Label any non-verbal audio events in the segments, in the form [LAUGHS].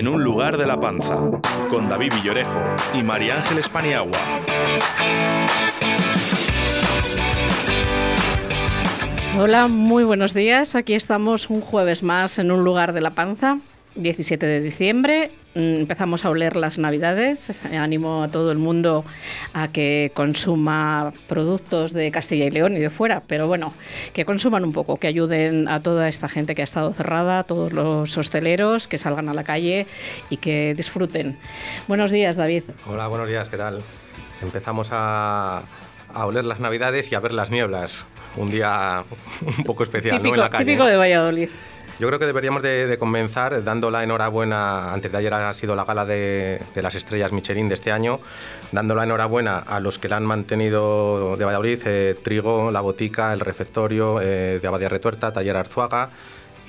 En un lugar de la panza, con David Villorejo y María Ángeles Paniagua. Hola, muy buenos días. Aquí estamos un jueves más en un lugar de la panza, 17 de diciembre. Mm, Empezamos a oler las navidades. Animo a todo el mundo a que consuma productos de Castilla y León y de fuera, pero bueno, que consuman un poco, que ayuden a toda esta gente que ha estado cerrada, a todos los hosteleros, que salgan a la calle y que disfruten. Buenos días, David. Hola, buenos días, ¿qué tal? Empezamos a, a oler las navidades y a ver las nieblas. Un día un poco especial, ¿no? En la calle. típico de Valladolid. Yo creo que deberíamos de, comenzar dando la enhorabuena, antes de ayer ha sido la gala de, de las estrellas Michelin de este año, dando la enhorabuena a los que la han mantenido de Valladolid, eh, Trigo, La Botica, El Refectorio, eh, de Abadía Retuerta, Taller Arzuaga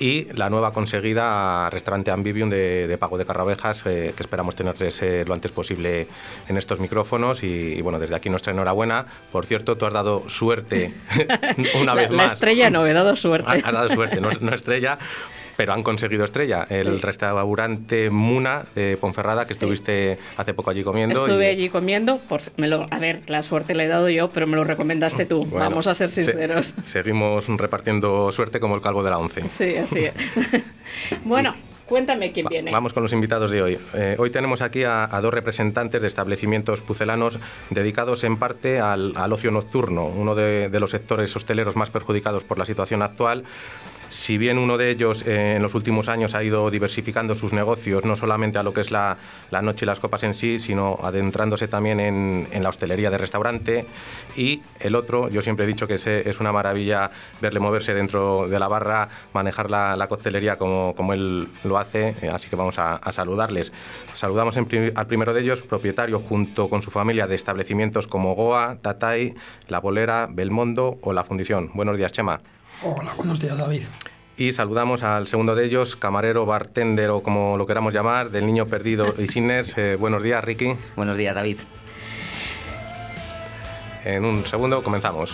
y la nueva conseguida Restaurante Ambivium de, de Pago de Carrabejas, eh, que esperamos tenerles eh, lo antes posible en estos micrófonos y, y, bueno, desde aquí nuestra enhorabuena. Por cierto, tú has dado suerte [LAUGHS] una la, vez la más. estrella no, he dado suerte. Has has dado suerte, no, no estrella, pero han conseguido estrella. El Sí. restaurante Muna de Ponferrada, que Sí. estuviste hace poco allí comiendo. Estuve y- allí comiendo, por, me lo, a ver, la suerte le he dado yo, pero me lo recomendaste tú, Bueno, vamos a ser se- sinceros. seguimos repartiendo suerte como el calvo de la once. Sí, así es. [LAUGHS] bueno, cuéntame quién viene. Vamos con los invitados de hoy. Eh, hoy tenemos aquí a, a dos representantes de establecimientos pucelanos dedicados en parte al, al ocio nocturno, uno de, de los sectores hosteleros más perjudicados por la situación actual. Si bien uno de ellos eh, en los últimos años ha ido diversificando sus negocios, no solamente a lo que es la, la noche y las copas en sí, sino adentrándose también en, en la hostelería de restaurante. Y el otro, yo siempre he dicho que es, es una maravilla verle moverse dentro de la barra, manejar la, la coctelería como, como él lo hace, eh, así que vamos a, saludarles. Saludamos al primero de ellos, propietario junto con su familia de establecimientos como Goa, Tatay, La Bolera, Belmondo o La Fundición. Buenos días, Chema. Hola, buenos días, David. Y saludamos al segundo de ellos, camarero, bartender o como lo queramos llamar, del niño perdido y Sines. Eh, buenos días, Ricky. Buenos días, David. En un segundo comenzamos.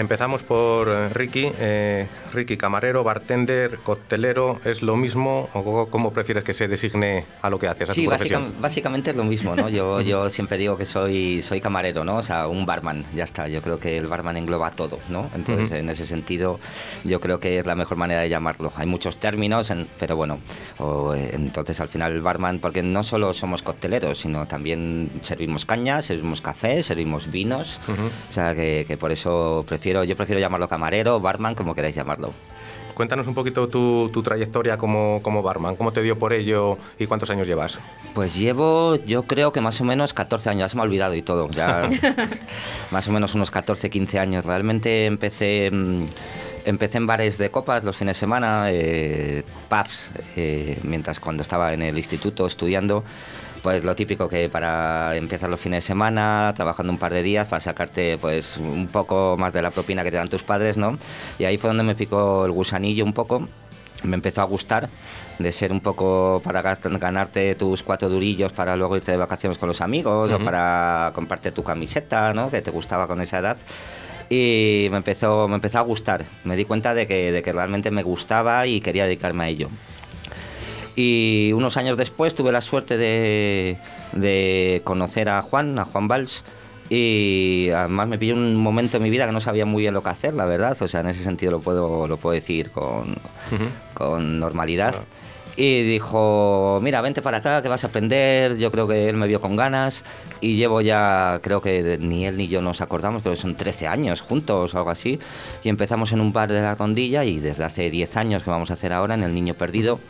Empezamos por eh, Ricky. Eh, Ricky, camarero, bartender, coctelero, ¿es lo mismo o cómo prefieres que se designe a lo que haces, a Sí, tu básicamente es lo mismo, ¿no? Yo, yo siempre digo que soy, soy camarero, ¿no? O sea, un barman, ya está. Yo creo que el barman engloba todo, ¿no? Entonces, Ujú. en ese sentido, yo creo que es la mejor manera de llamarlo. Hay muchos términos, en- pero bueno, o, eh, entonces al final el barman, porque no solo somos cocteleros, sino también servimos caña, servimos café, servimos vinos. O sea, que, que por eso prefiero, yo prefiero llamarlo camarero, barman, como queráis llamarlo. Cuéntanos un poquito tu, tu trayectoria como, como barman, cómo te dio por ello y cuántos años llevas. Pues llevo, yo creo que más o menos 14 años, ya se me ha olvidado y todo, ya [LAUGHS] más o menos unos 14, 15 años. Realmente empecé, mm, empecé en bares de copas los fines de semana, eh, pubs, eh, mientras cuando estaba en el instituto estudiando. Pues lo típico que para empezar los fines de semana, trabajando un par de días para sacarte pues un poco más de la propina que te dan tus padres, ¿no? Y ahí fue donde me picó el gusanillo un poco me empezó a gustar de ser un poco para ga- ganarte tus cuatro durillos para luego irte de vacaciones con los amigos o para comprarte tu camiseta, ¿no? Que te gustaba con esa edad. Y me empezó, me empezó a gustar. Me di cuenta de que, de que realmente me gustaba y quería dedicarme a ello. Y unos años después tuve la suerte de, de conocer a Juan, a Juan Valls, y además me pilló un momento en mi vida que no sabía muy bien lo que hacer, la verdad. O sea, en ese sentido lo puedo, lo puedo decir con, con normalidad. Y dijo, mira, vente para acá, que vas a aprender. Yo creo que él me vio con ganas y llevo ya, creo que ni él ni yo nos acordamos, creo que son 13 años juntos o algo así. Y empezamos en un bar de la rondilla y desde hace 10 años que vamos a hacer ahora en El Niño Perdido.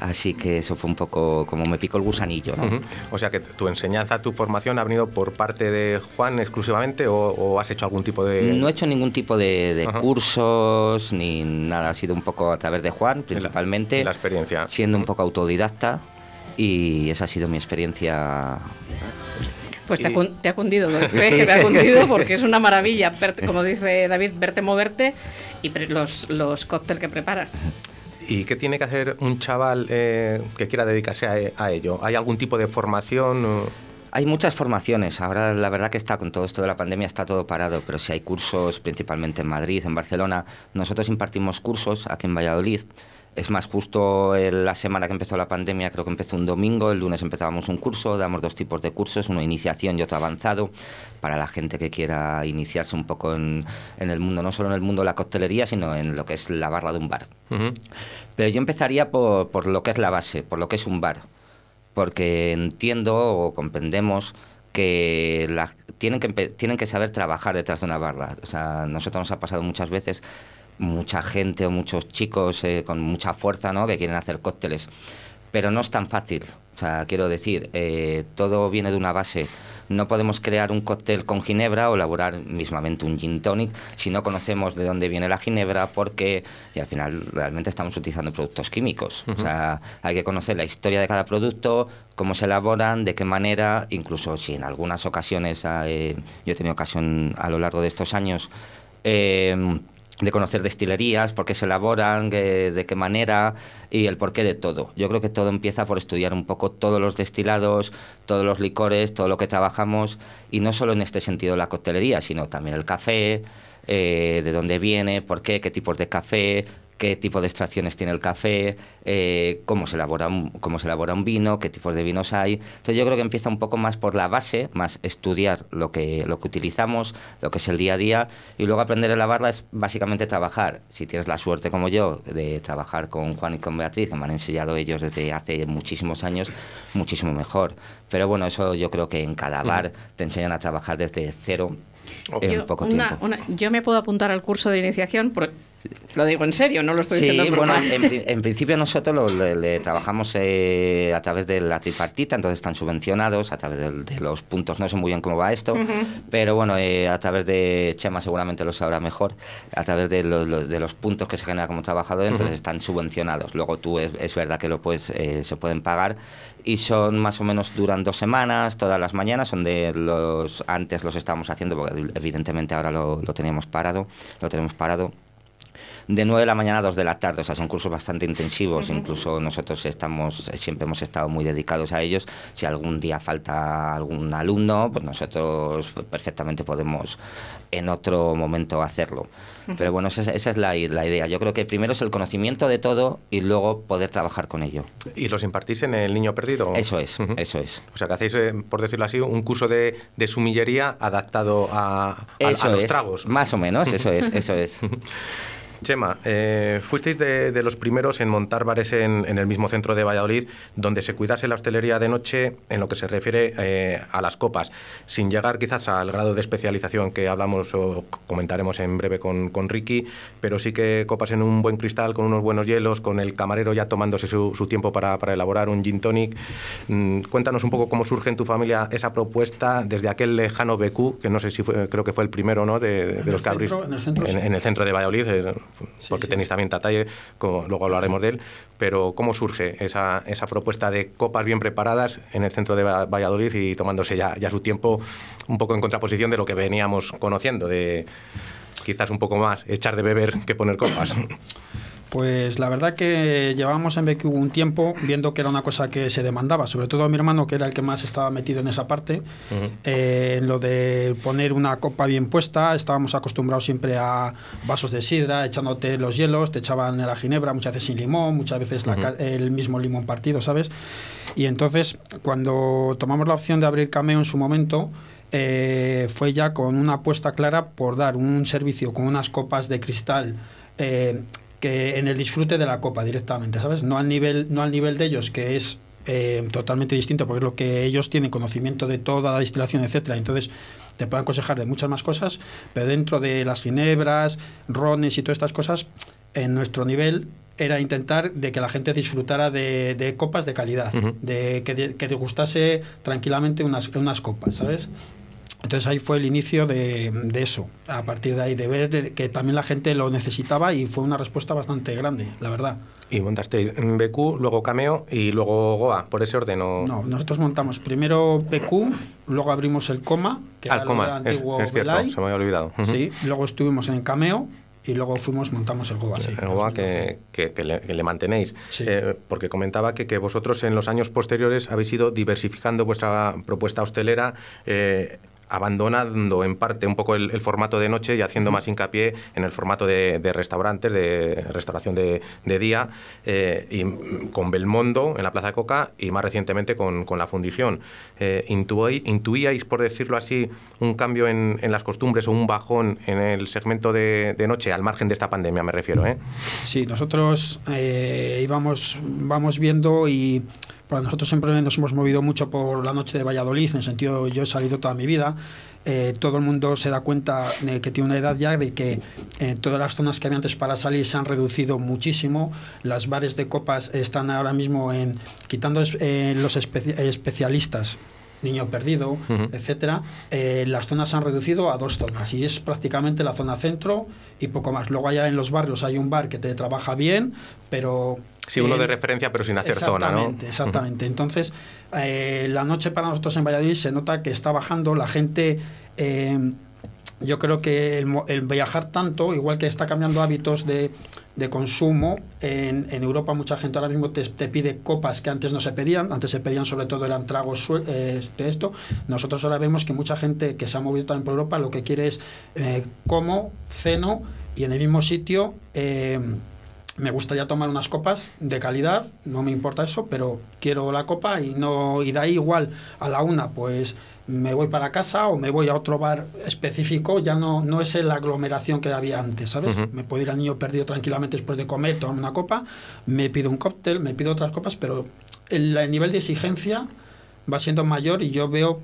Así que eso fue un poco como me picó el gusanillo, ¿no? O sea que tu enseñanza, tu formación ha venido por parte de Juan exclusivamente o, o has hecho algún tipo de... No he hecho ningún tipo de, cursos ni nada, ha sido un poco a través de Juan, principalmente. la experiencia. Siendo un poco autodidacta y esa ha sido mi experiencia. Pues te, ha, Y- cun- te ha cundido, que [LAUGHS] te ha cundido [LAUGHS] porque es una maravilla, como dice David, verte moverte y pre- los, los cócteles que preparas. ¿Y qué tiene que hacer un chaval eh, que quiera dedicarse a, a ello? ¿Hay algún tipo de formación? Hay muchas formaciones. Ahora la verdad que está con todo esto de la pandemia está todo parado, pero sí hay cursos principalmente en Madrid, en Barcelona. Nosotros impartimos cursos aquí en Valladolid. Es más, justo el- la semana que empezó la pandemia, creo que empezó un domingo, el lunes empezábamos un curso, damos dos tipos de cursos, uno iniciación y otro avanzado, para la gente que quiera iniciarse un poco en, en el mundo, no solo en el mundo de la coctelería, sino en lo que es la barra de un bar. Pero yo empezaría por, por lo que es la base, por lo que es un bar. Porque entiendo o comprendemos que la- tienen, que tienen que saber trabajar detrás de una barra. O sea, a nosotros nos ha pasado muchas veces mucha gente o muchos chicos eh, con mucha fuerza ¿no? que quieren hacer cócteles. Pero no es tan fácil. O sea, quiero decir, eh, todo viene de una base. No podemos crear un cóctel con ginebra o elaborar mismamente un gin tonic si no conocemos de dónde viene la ginebra, porque y al final realmente estamos utilizando productos químicos. O sea, hay que conocer la historia de cada producto, cómo se elaboran, de qué manera, incluso si en algunas ocasiones, eh, yo he tenido ocasión a lo largo de estos años, eh, de conocer destilerías, por qué se elaboran, de qué manera y el porqué de todo. Yo creo que todo empieza por estudiar un poco todos los destilados, todos los licores, todo lo que trabajamos y no solo en este sentido la coctelería, sino también el café, eh, de dónde viene, por qué, qué tipos de café, qué tipo de extracciones tiene el café, eh, cómo, se elabora un, cómo se elabora un vino, qué tipos de vinos hay. Entonces yo creo que empieza un poco más por la base, más estudiar lo que, lo que utilizamos, lo que es el día a día, y luego aprender a lavarla es básicamente trabajar. Si tienes la suerte como yo de trabajar con Juan y con Beatriz, que me han enseñado ellos desde hace muchísimos años, muchísimo mejor. Pero bueno, eso yo creo que en cada bar te enseñan a trabajar desde cero en Yo, poco una- tiempo. una- yo me puedo apuntar al curso de iniciación, por- lo digo en serio, no lo estoy Sí, diciendo en bueno, en, en principio nosotros lo- le, le trabajamos eh, a través de la tripartita, entonces están subvencionados a través del- de, los puntos, no sé muy bien cómo va esto, pero bueno, eh, a través de Chema seguramente lo sabrá mejor, a través de, lo- lo- de los puntos que se generan como trabajador, entonces están subvencionados. Luego tú es, es verdad que lo puedes, eh, se pueden pagar y son más o menos duran dos semanas, todas las mañanas, son de los antes los estábamos haciendo porque evidentemente ahora lo, lo teníamos parado, lo tenemos parado de 9 de la mañana a 2 de la tarde, o sea, son cursos bastante intensivos, incluso nosotros estamos, eh, siempre hemos estado muy dedicados a ellos, si algún día falta algún alumno, pues nosotros perfectamente podemos en otro momento hacerlo. Pero bueno, esa, es- esa es la, la idea, yo creo que primero es el conocimiento de todo y luego poder trabajar con ello. ¿Y los impartís en el Niño Perdido? Eso es, eso es. O sea, que hacéis, eh, por decirlo así, un curso de, de sumillería adaptado a, a- los es, tragos. Más o menos, eso es, eso es. [LAUGHS] Chema, eh, fuisteis de, de los primeros en montar bares en, en el mismo centro de Valladolid, donde se cuidase la hostelería de noche en lo que se refiere eh, a las copas, sin llegar quizás al grado de especialización que hablamos o comentaremos en breve con, con Ricky, pero sí que copas en un buen cristal, con unos buenos hielos, con el camarero ya tomándose su, su tiempo para, para elaborar un gin tonic. Mm, cuéntanos un poco cómo surge en tu familia esa propuesta desde aquel lejano BQ, que no sé si fue, creo que fue el primero ¿no? de, de los sí. en el centro de Valladolid, eh, porque sí. tenéis también Tatalle, como luego hablaremos de él, pero ¿cómo surge esa, esa propuesta de copas bien preparadas en el centro de Va- Valladolid y tomándose ya, ya su tiempo un poco en contraposición de lo que veníamos conociendo, de quizás un poco más echar de beber que poner copas? [COUGHS] Pues la verdad que llevábamos en BQ un tiempo viendo que era una cosa que se demandaba, sobre todo a mi hermano, que era el que más estaba metido en esa parte, eh, en lo de poner una copa bien puesta, estábamos acostumbrados siempre a vasos de sidra, echándote los hielos, te echaban la ginebra, muchas veces sin limón, muchas veces la el mismo limón partido, ¿sabes? Y entonces, cuando tomamos la opción de abrir Cameo en su momento, eh, fue ya con una apuesta clara por dar un servicio con unas copas de cristal eh, que en el disfrute de la copa directamente, ¿sabes? No al nivel, no al nivel de ellos, que es eh, totalmente distinto, porque es lo que ellos tienen conocimiento de toda la destilación, etcétera. Entonces, te pueden aconsejar de muchas más cosas, pero dentro de las ginebras, rones y todas estas cosas, en nuestro nivel era intentar de que la gente disfrutara de, de copas de calidad, de que, de- que degustase tranquilamente unas, unas copas, ¿sabes? Entonces ahí fue el inicio de, de eso, a partir de ahí, de ver que también la gente lo necesitaba y fue una respuesta bastante grande, la verdad. Y montasteis BQ, luego Cameo y luego Goa, por ese orden. ¿o? No, nosotros montamos primero BQ, luego abrimos el Coma, que Ah, era el coma, del es, antiguo es cierto, Belay. se me había olvidado. Sí, luego estuvimos en Cameo y luego fuimos, montamos el Goa, sí. El Goa que, que- que le, que le mantenéis. Sí. Eh, porque comentaba que, que vosotros en los años posteriores habéis ido diversificando vuestra propuesta hostelera. eh, abandonando en parte un poco el, formato de noche y haciendo más hincapié en el formato de, de restaurantes, de restauración de, día, eh, y con Belmondo en la Plaza de Coca y más recientemente con, la fundición. Eh, intuí- ¿Intuíais, por decirlo así, un cambio en, las costumbres o un bajón en el segmento de, de noche, al margen de esta pandemia me refiero? ¿eh? Sí, nosotros eh, íbamos vamos viendo y para nosotros siempre nos hemos movido mucho por la noche de Valladolid, en el sentido yo he salido toda mi vida. eh, todo el mundo se da cuenta que tiene una edad ya de que eh, todas las zonas que había antes para salir se han reducido muchísimo. Las bares de copas están ahora mismo en quitando eh, los espe- especialistas Niño Perdido, Ujú. etcétera, eh, las zonas se han reducido a dos zonas y es prácticamente la zona centro y poco más. Luego allá en los barrios hay un bar que te trabaja bien, pero... Sí, uno de referencia, pero sin hacer zona, ¿no? Exactamente, exactamente. Entonces, eh, la noche para nosotros en Valladolid se nota que está bajando, la gente... eh, yo creo que el, el viajar tanto, igual que está cambiando hábitos de, de consumo, en, en Europa mucha gente ahora mismo te, pide copas que antes no se pedían, antes se pedían sobre todo eran tragos eh, de esto. Nosotros ahora vemos que mucha gente que se ha movido también por Europa lo que quiere es eh, como, ceno y en el mismo sitio... eh, me gustaría tomar unas copas de calidad, no me importa eso, pero quiero la copa y no y de ahí igual a la una pues me voy para casa o me voy a otro bar específico, ya no no es la aglomeración que había antes, ¿sabes? Me puedo ir al niño perdido tranquilamente después de comer, tomar una copa, me pido un cóctel, me pido otras copas, pero el, el nivel de exigencia va siendo mayor y yo veo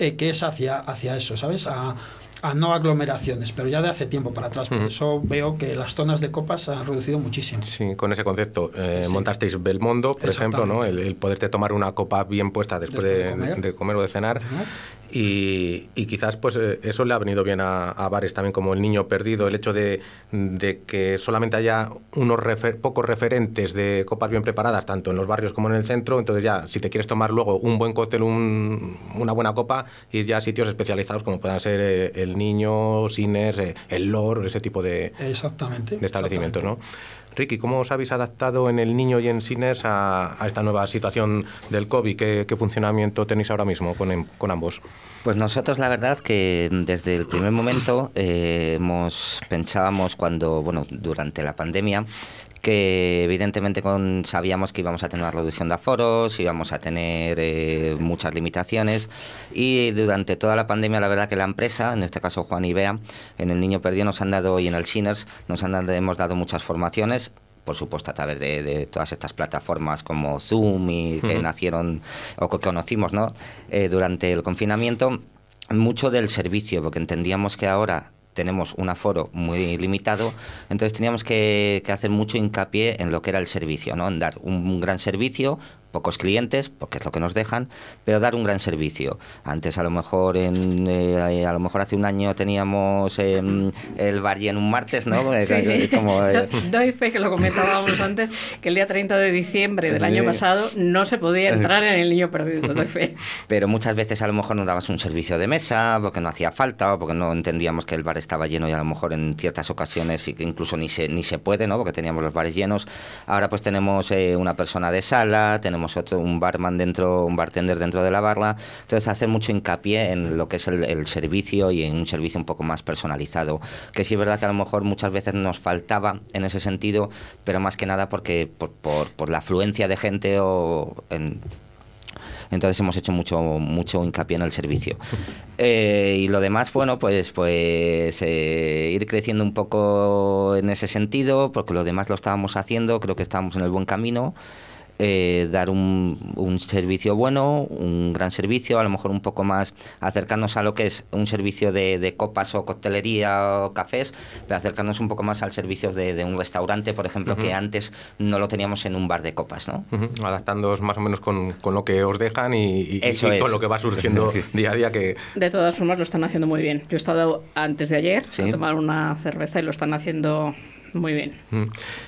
eh, que es hacia, hacia eso, ¿sabes? A, a no aglomeraciones, pero ya de hace tiempo para atrás. Por Ujú. eso veo que las zonas de copas se han reducido muchísimo. Sí, con ese concepto. Eh, Sí. Montasteis Belmondo, por ejemplo, ¿no? El, el poderte tomar una copa bien puesta después, Después de, de comer. de comer o de cenar. cenar. Y, y quizás pues eh, eso le ha venido bien a, a bares también como El Niño Perdido, el hecho de, de que solamente haya unos refer- pocos referentes de copas bien preparadas, tanto en los barrios como en el centro. Entonces ya, si te quieres tomar luego un buen cóctel, un- una buena copa, ir ya a sitios especializados como puedan ser eh, El Niño, Cines, eh, El Lor, ese tipo de, Exactamente. de establecimientos, ¿no? Ricky, ¿cómo os habéis adaptado en el niño y en Cines a, esta nueva situación del COVID? ¿Qué, funcionamiento tenéis ahora mismo con, con ambos? Pues nosotros la verdad que desde el primer momento eh, hemos pensábamos cuando bueno durante la pandemia que evidentemente con, sabíamos que íbamos a tener una reducción de aforos, íbamos a tener eh, muchas limitaciones y durante toda la pandemia la verdad que la empresa, en este caso Juan y Bea, en el Niño Perdido nos han dado y en el Sinners nos han dado, hemos dado muchas formaciones por supuesto a través de, de todas estas plataformas como Zoom y que nacieron o que conocimos ¿no? Eh, durante el confinamiento, mucho del servicio, porque entendíamos que ahora tenemos un aforo muy limitado, entonces teníamos que, que hacer mucho hincapié en lo que era el servicio, ¿no? en dar un, gran servicio pocos clientes, porque es lo que nos dejan, pero dar un gran servicio. Antes a lo mejor en, eh, a lo mejor hace un año teníamos eh, el bar lleno un martes, ¿no? [LAUGHS] Sí, sí. Como, eh, Do- Doy fe que lo comentábamos [LAUGHS] antes, que el día 30 de diciembre del año pasado no se podía [LAUGHS] entrar en el niño perdido, doy fe. pero muchas veces a lo mejor nos dabas un servicio de mesa porque no hacía falta o porque no entendíamos que el bar estaba lleno y a lo mejor en ciertas ocasiones incluso ni se ni se puede no porque teníamos los bares llenos ahora pues tenemos eh, una persona de sala tenemos otro un barman dentro un bartender dentro de la barra entonces hacer mucho hincapié en lo que es el, el servicio y en un servicio un poco más personalizado que sí es verdad que a lo mejor muchas veces nos faltaba en ese sentido pero más que nada porque por, por, por la afluencia de gente o en, entonces hemos hecho mucho mucho hincapié en el servicio. [LAUGHS] Eh, y lo demás, bueno, pues pues eh, ir creciendo un poco en ese sentido, porque lo demás lo estábamos haciendo, creo que estábamos en el buen camino. Eh, dar un, un servicio bueno, un gran servicio, a lo mejor un poco más acercarnos a lo que es un servicio de, de copas o coctelería o cafés, pero acercarnos un poco más al servicio de, de un restaurante, por ejemplo, que antes no lo teníamos en un bar de copas, ¿no? Ujú, Adaptándoos más o menos con, con lo que os dejan y, y- Eso y es. con lo que va surgiendo [LAUGHS] día a día que De todas formas lo están haciendo muy bien. Yo he estado antes de ayer Sí. a tomar una cerveza y lo están haciendo muy bien. Mm.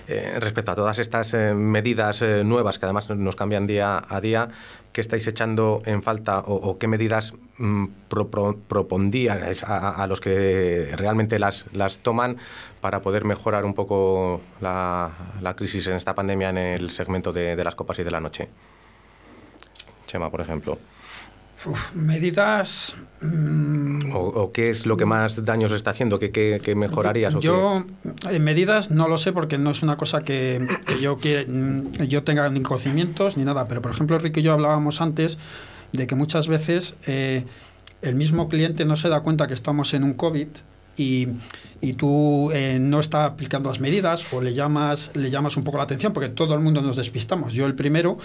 Eh, respecto a todas estas eh, medidas eh, nuevas que además nos cambian día a día, ¿qué estáis echando en falta o, qué medidas mm, pro- pro- propondíais a, los que realmente las, toman para poder mejorar un poco la, la crisis en esta pandemia en el segmento de las copas y de la noche? Chema, por ejemplo. Uf, medidas. mm, ¿O, o qué es lo que más daños está haciendo? ¿Qué, qué- qué mejorarías? o qué- Yo, en medidas, no lo sé porque no es una cosa que, que yo, que, mm, yo tenga ni conocimientos ni nada. Pero, por ejemplo, Ricky y yo hablábamos antes de que muchas veces eh, el mismo cliente no se da cuenta que estamos en un COVID y, y tú eh, no está aplicando las medidas o le llamas, le llamas un poco la atención porque todo el mundo nos despistamos. Yo el primero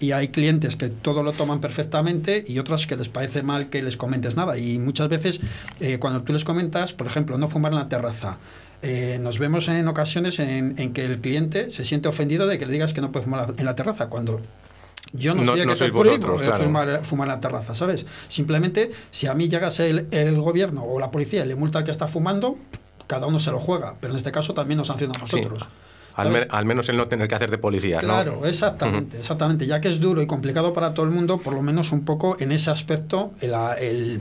y hay clientes que todo lo toman perfectamente y otras que les parece mal que les comentes nada. Y muchas veces eh, cuando tú les comentas, por ejemplo, no fumar en la terraza. eh, nos vemos en ocasiones en, en que el cliente se siente ofendido de que le digas que no puede fumar en la terraza cuando yo no, No- soy el no que sois vosotros, claro. fumar, fumar en la terraza, ¿sabes? Simplemente, si a mí llegase el, el gobierno o la policía y le multa al que está fumando, cada uno se lo juega, pero en este caso también nos sanciona a Sí. nosotros. Al, me- ¿sabes? al menos el no tener que hacer de policía, ¿no? Claro, exactamente, exactamente. Ya que es duro y complicado para todo el mundo, por lo menos un poco en ese aspecto, el, el-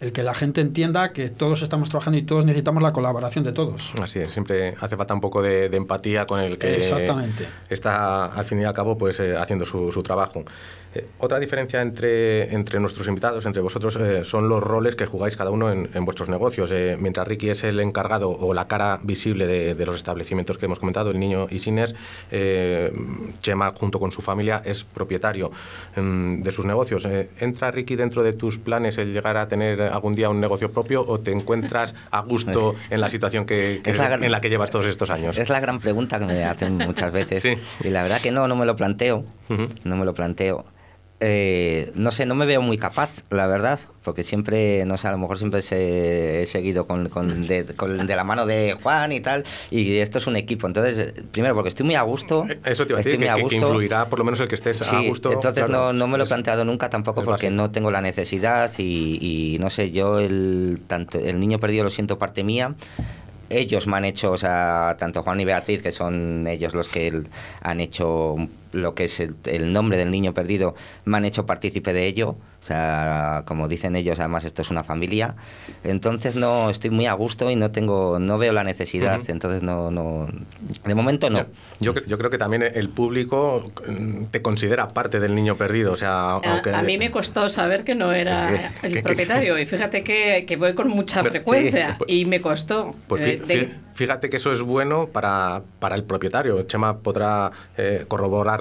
el que la gente entienda que todos estamos trabajando y todos necesitamos la colaboración de todos. Así es, siempre hace falta un poco de, de empatía con el que Exactamente. está al fin y al cabo pues eh, haciendo su, su trabajo. Eh, otra diferencia entre, entre nuestros invitados, entre vosotros, eh, son los roles que jugáis cada uno en, en vuestros negocios. Eh, mientras Ricky es el encargado o la cara visible de, de los establecimientos que hemos comentado, el niño Isines, eh, Chema junto con su familia es propietario mm, de sus negocios. ¿Entra Ricky dentro de tus planes el llegar a tener algún día un negocio propio o te encuentras a gusto [LAUGHS] en la situación que, que- Es la gran- en la que llevas todos estos años? Es la gran pregunta que me hacen muchas veces. [LAUGHS] Sí. Y la verdad que no, no me lo planteo. No me lo planteo. Eh, no sé, no me veo muy capaz, la verdad, porque siempre, no sé, a lo mejor siempre se- he seguido con, con de, con- de la mano de Juan y tal, y esto es un equipo. Entonces, primero, porque estoy muy a gusto. Eh, Eso te iba a estoy decir, muy que, a influirá por lo menos el que estés a gusto. entonces claro. no, no me lo he planteado nunca tampoco porque básico. no tengo la necesidad y, y no sé, yo el, tanto, el niño perdido lo siento parte mía. Ellos me han hecho, o sea, tanto Juan y Beatriz, que son ellos los que han hecho lo que es el, el nombre del niño perdido, me han hecho partícipe de ello. O sea, como dicen ellos, además esto es una familia. Entonces no estoy muy a gusto y no tengo, no veo la necesidad. Ujú. Entonces no, no, de momento no. Yo, yo creo que también el público mm, te considera parte del niño perdido. O sea, A, aunque, a mí me costó saber que no era Que- el propietario [LAUGHS] y fíjate que, que voy con mucha frecuencia sí, pues- y me costó. Pues eh, fí- de- fí- fíjate que eso es bueno para, para el propietario. Chema podrá eh,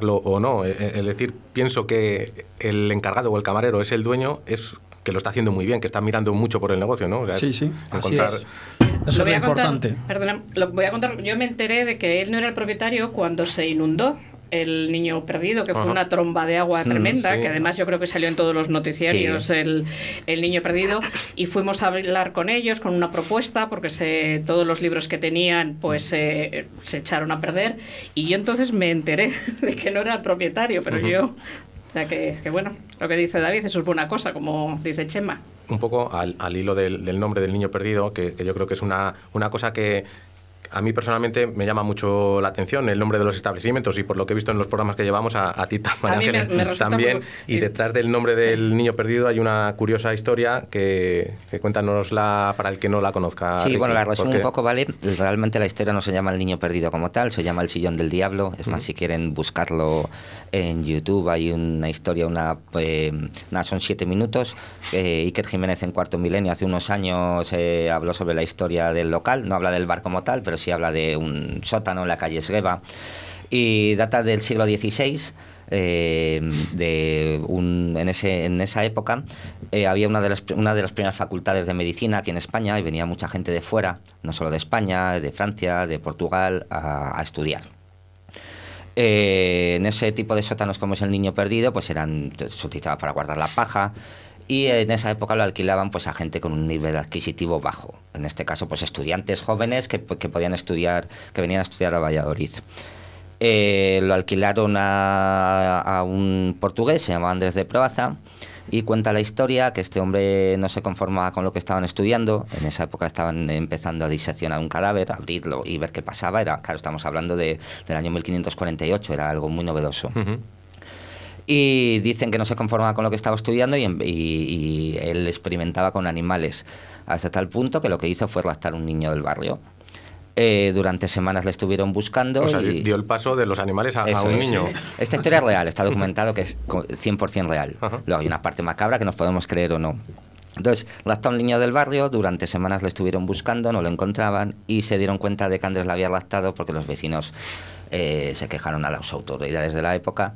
o no. Eh, eh, Es decir, pienso que el encargado o el camarero es el dueño, es que lo está haciendo muy bien, que está mirando mucho por el negocio, ¿no? O sea, Sí, sí, así es. Eso lo es lo contar- importante. perdona, lo voy a contar. Yo me enteré de que él no era el propietario cuando se inundó El Niño Perdido, que fue Ajá. una tromba de agua Mm, tremenda, sí. que además yo creo que salió en todos los noticiarios Sí. el, el Niño Perdido, y fuimos a hablar con ellos con una propuesta, porque se, todos los libros que tenían pues eh, se echaron a perder, y yo entonces me enteré [LAUGHS] de que no era el propietario, pero Ujú. yo... O sea que, que bueno, lo que dice David, eso es buena cosa, como dice Chema. un poco al, al hilo del, del nombre del niño perdido, que, que yo creo que es una, una cosa que a mí personalmente me llama mucho la atención, el nombre de los establecimientos, y por lo que he visto en los programas que llevamos, a, a ti me- me también. muy- Y detrás del nombre del niño perdido hay una curiosa historia que, que cuéntanosla para el que no la conozca. Sí, Ricky, bueno, la resumo porque- un poco, ¿vale? Realmente la historia no se llama El Niño Perdido como tal, se llama El Sillón del Diablo. Es más, si quieren buscarlo en YouTube, hay una historia, una, eh, son siete minutos. Eh, Iker Jiménez en Cuarto Milenio hace unos años eh, habló sobre la historia del local, no habla del bar como tal, pero sí habla de un sótano en la calle Esgueva. Y data del siglo XVI. eh, de un, en, ese, en esa época eh, había una de, las, una de las primeras facultades de medicina aquí en España y venía mucha gente de fuera, no solo de España, de Francia, de Portugal, a, estudiar. Eh, en ese tipo de sótanos como es el niño perdido, pues eran se utilizaba para guardar la paja y en esa época lo alquilaban pues a gente con un nivel adquisitivo bajo. En este caso, pues estudiantes jóvenes que, que podían estudiar, que venían a estudiar a Valladolid. Eh, lo alquilaron a, a un portugués, se llamaba Andrés de Proaza, y cuenta la historia que este hombre no se conformaba con lo que estaban estudiando. En esa época estaban empezando a diseccionar un cadáver, abrirlo y ver qué pasaba. Era, claro, estamos hablando de, del año 1548, era algo muy novedoso. Ujú. Y dicen que no se conformaba con lo que estaba estudiando y, y- y él experimentaba con animales hasta tal punto que lo que hizo fue raptar a un niño del barrio. Eh, durante semanas le estuvieron buscando. O sea, y- dio el paso de los animales a, a un es. niño. Esta historia es real, está documentado que es co- 100% real. Ajá. Luego hay una parte macabra que nos podemos creer o no. Entonces, raptó a un niño del barrio, durante semanas le estuvieron buscando, no lo encontraban y se dieron cuenta de que Andrés la había raptado porque los vecinos eh, se quejaron a las autoridades de la época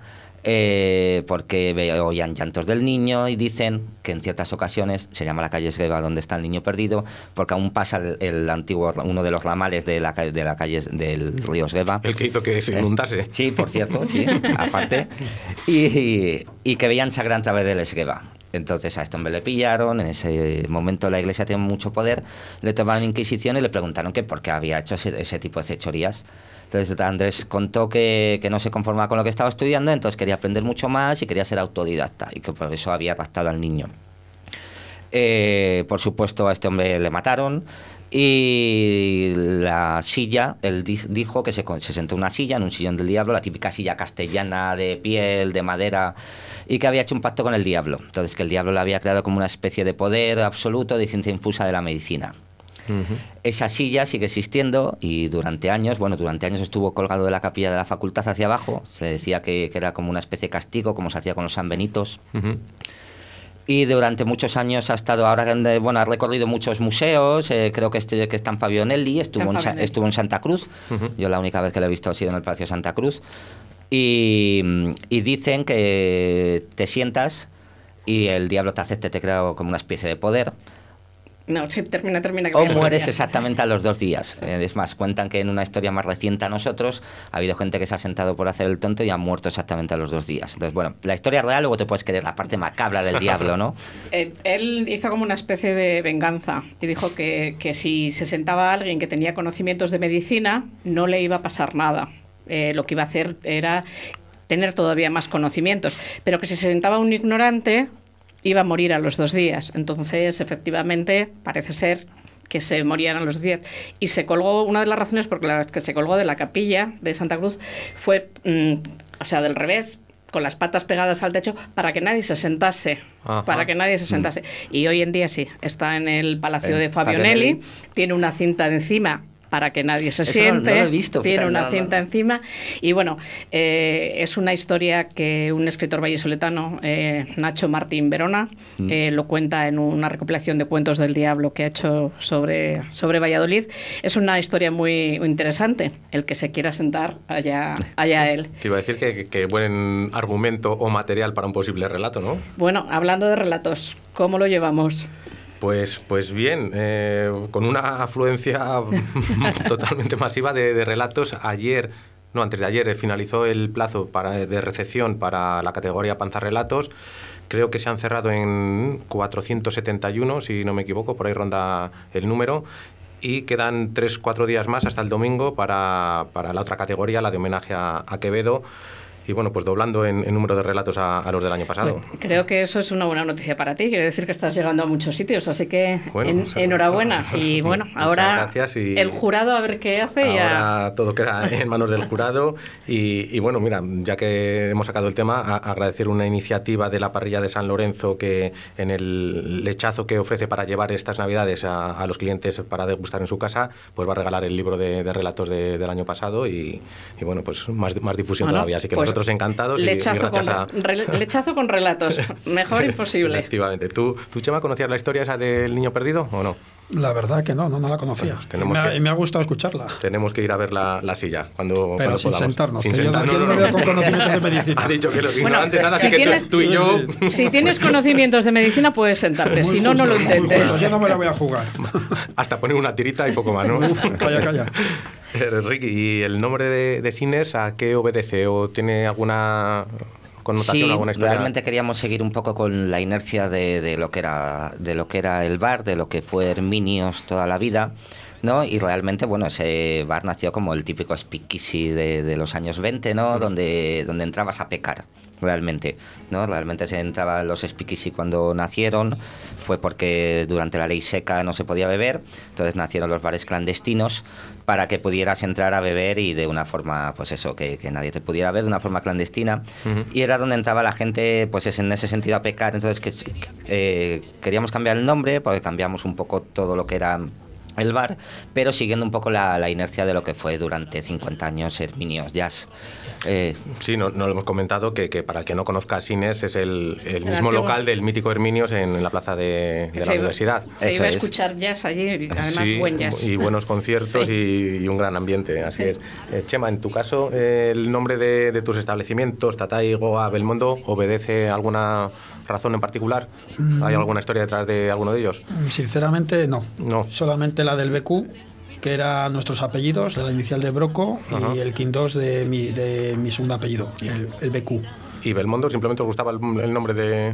eh, porque oían llantos del niño y dicen que en ciertas ocasiones se llama la calle Esgueva donde está el niño perdido porque aún pasa el, el antiguo uno de los ramales de la, de la calle del río Esgueva El que hizo que se inundase. Sí, por cierto, sí, [LAUGHS] aparte. Y, y que veían sangre a través del esgueva. Entonces a este hombre le pillaron, en ese momento la iglesia tiene mucho poder, le tomaron inquisición y le preguntaron que por qué había hecho ese, ese tipo de fechorías. Entonces Andrés contó que, que no se conformaba con lo que estaba estudiando, entonces quería aprender mucho más y quería ser autodidacta y que por eso había raptado al niño. Eh, por supuesto, a este hombre le mataron. Y la silla, él di- dijo que se, se sentó en una silla, en un sillón del diablo, la típica silla castellana de piel, de madera, y que había hecho un pacto con el diablo. Entonces, que el diablo le había creado como una especie de poder absoluto de ciencia infusa de la medicina. Esa silla sigue existiendo y durante años, bueno, durante años estuvo colgado de la capilla de la facultad hacia abajo. Se decía que, que era como una especie de castigo, como se hacía con los San Benitos. Ujú. y durante muchos años ha estado ahora bueno ha recorrido muchos museos eh, creo que este que está en Fabianelli estuvo Está en estuvo en Santa Cruz. Yo la única vez que lo he visto ha sido en el Palacio de Santa Cruz. Y, mm, y dicen que te sientas y el diablo te acepte te crea como una especie de poder No, sí, termina, termina. o mueres exactamente a los dos días. Eh, Es más, cuentan que en una historia más reciente a nosotros ha habido gente que se ha sentado por hacer el tonto y ha muerto exactamente a los dos días. Entonces, bueno, la historia real luego te puedes creer la parte macabra del diablo, ¿no? [LAUGHS] Eh, él hizo como una especie de venganza y dijo que, que si se sentaba alguien que tenía conocimientos de medicina, no le iba a pasar nada. Eh, lo que iba a hacer era tener todavía más conocimientos, pero que si se sentaba un ignorante, iba a morir a los dos días. Entonces, efectivamente, parece ser que se morían a los dos días. Y se colgó, una de las razones por las que se colgó de la capilla de Santa Cruz fue, mm, o sea, del revés, con las patas pegadas al techo, para que nadie se sentase. Ajá. Para que nadie se sentase. Y hoy en día sí, está en el Palacio En de Fabionelli, Fabionelli. tiene una cinta de encima para que nadie se Eso no- no siente. lo he visto, tiene fíjate, una no, cinta no. encima. Y bueno, eh, es una historia que un escritor vallisoletano, eh, Nacho Martín Verona, Mm. eh, lo cuenta en una recopilación de cuentos del diablo que ha hecho sobre, sobre Valladolid. Es una historia muy, muy interesante. El que se quiera sentar, allá, allá él. [LAUGHS] Te iba a decir que, que buen argumento o material para un posible relato, ¿no? Bueno, hablando de relatos, ¿cómo lo llevamos? Pues, pues bien, eh, con una afluencia [LAUGHS] totalmente masiva de, relatos. Ayer no, antes de ayer eh, finalizó el plazo para, de recepción para la categoría Panzarrelatos. Creo que se han cerrado en 471, si no me equivoco, por ahí ronda el número. Y quedan 3-4 días más hasta el domingo para, para la otra categoría, la de homenaje a Quevedo y bueno, pues doblando en, en número de relatos a, a, los del año pasado. Pues creo que eso es una buena noticia para ti, quiere decir que estás llegando a muchos sitios, así que bueno, en, enhorabuena. Y [LAUGHS] bueno, ahora y el jurado a ver qué hace. Ahora ya... todo queda en manos del jurado y, y, bueno, mira, ya que hemos sacado el tema, a, agradecer una iniciativa de la parrilla de San Lorenzo que en el lechazo que ofrece para llevar estas navidades a, a los clientes para degustar en su casa, pues va a regalar el libro de, de relatos de, del año pasado y, y, bueno, pues más, más difusión bueno, todavía. Así que pues nosotros encantados. Le lechazo, con, a... re, lechazo con relatos. [LAUGHS] Mejor imposible. Efectivamente. ¿Tú, ¿Tú, Chema, conocías la historia esa del niño perdido o no? La verdad que no, no, no la conocía. Bueno, tenemos me, ha, que, y me ha gustado escucharla. Tenemos que ir a ver la, la silla cuando, Pero cuando sin podamos. sentarnos. Sin sentarnos. Yo, no, no, no, con conocimientos de medicina. [LAUGHS] Ha dicho que los bueno, ignorantes nada, si así tienes, que tú y yo... Si tienes conocimientos de medicina puedes sentarte, si no, justo, no lo intentes. Justo, yo no me la voy a jugar. [LAUGHS] Hasta poner una tirita y poco más, ¿no? calla, calla. [LAUGHS] Ricky, ¿y el nombre de, de a qué obedece? ¿O tiene alguna connotación, sí, alguna historia? realmente queríamos seguir un poco con la inercia de, de, lo que era, de lo que era el bar, de lo que fue Herminios toda la vida. ¿No? Y realmente, bueno, ese bar nació como el típico speakeasy de, de los años 20, ¿no? Donde, donde entrabas a pecar, realmente, ¿no? Realmente se entraba los speakeasy cuando nacieron, fue porque durante la ley seca no se podía beber, entonces nacieron los bares clandestinos para que pudieras entrar a beber y de una forma, pues eso, que, que nadie te pudiera ver de una forma clandestina. Uh -huh. Y era donde entraba la gente, pues es en ese sentido a pecar. Entonces que, eh, queríamos cambiar el nombre, porque cambiamos un poco todo lo que era el bar, pero siguiendo un poco la, la, inercia de lo que fue durante 50 años Herminios Jazz. Eh, sí, no, no, lo hemos comentado, que, que, para el que no conozca Sines es el, el, mismo local del mítico Herminios en, en la plaza de, de la se universidad. Iba, se Eso iba a escuchar es. jazz allí, además sí, buen jazz. Y buenos [LAUGHS] conciertos sí. y, y, un gran ambiente, así sí. es. Eh, Chema, en tu caso, eh, ¿el nombre de, de, tus establecimientos, Tatay, Goa, Belmondo, obedece a alguna razón en particular? ¿Hay alguna historia detrás de alguno de ellos? Sinceramente, no. No. Solamente la del BQ, que eran nuestros apellidos, la inicial de Broco Ajá. y el Quindós de mi, de mi segundo apellido, el, el BQ. ¿Y Belmondo simplemente os gustaba el, el nombre de...?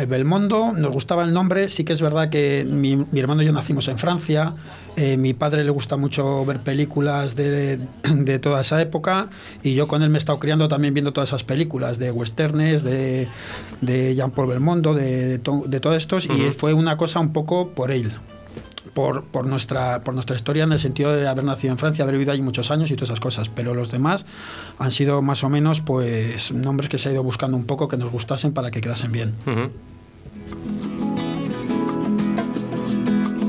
El Belmondo, nos gustaba el nombre, sí que es verdad que mi, mi hermano y yo nacimos en Francia, eh, mi padre le gusta mucho ver películas de, de, toda esa época y yo con él me he estado criando también viendo todas esas películas de westernes, de, de Jean-Paul Belmondo, de, de, de, todos estos uh -huh. y fue una cosa un poco por él. Por, por, nuestra, por nuestra historia en el sentido de haber nacido en Francia, haber vivido allí muchos años y todas esas cosas, pero los demás han sido más o menos pues nombres que se ha ido buscando un poco que nos gustasen para que quedasen bien. Uh -huh.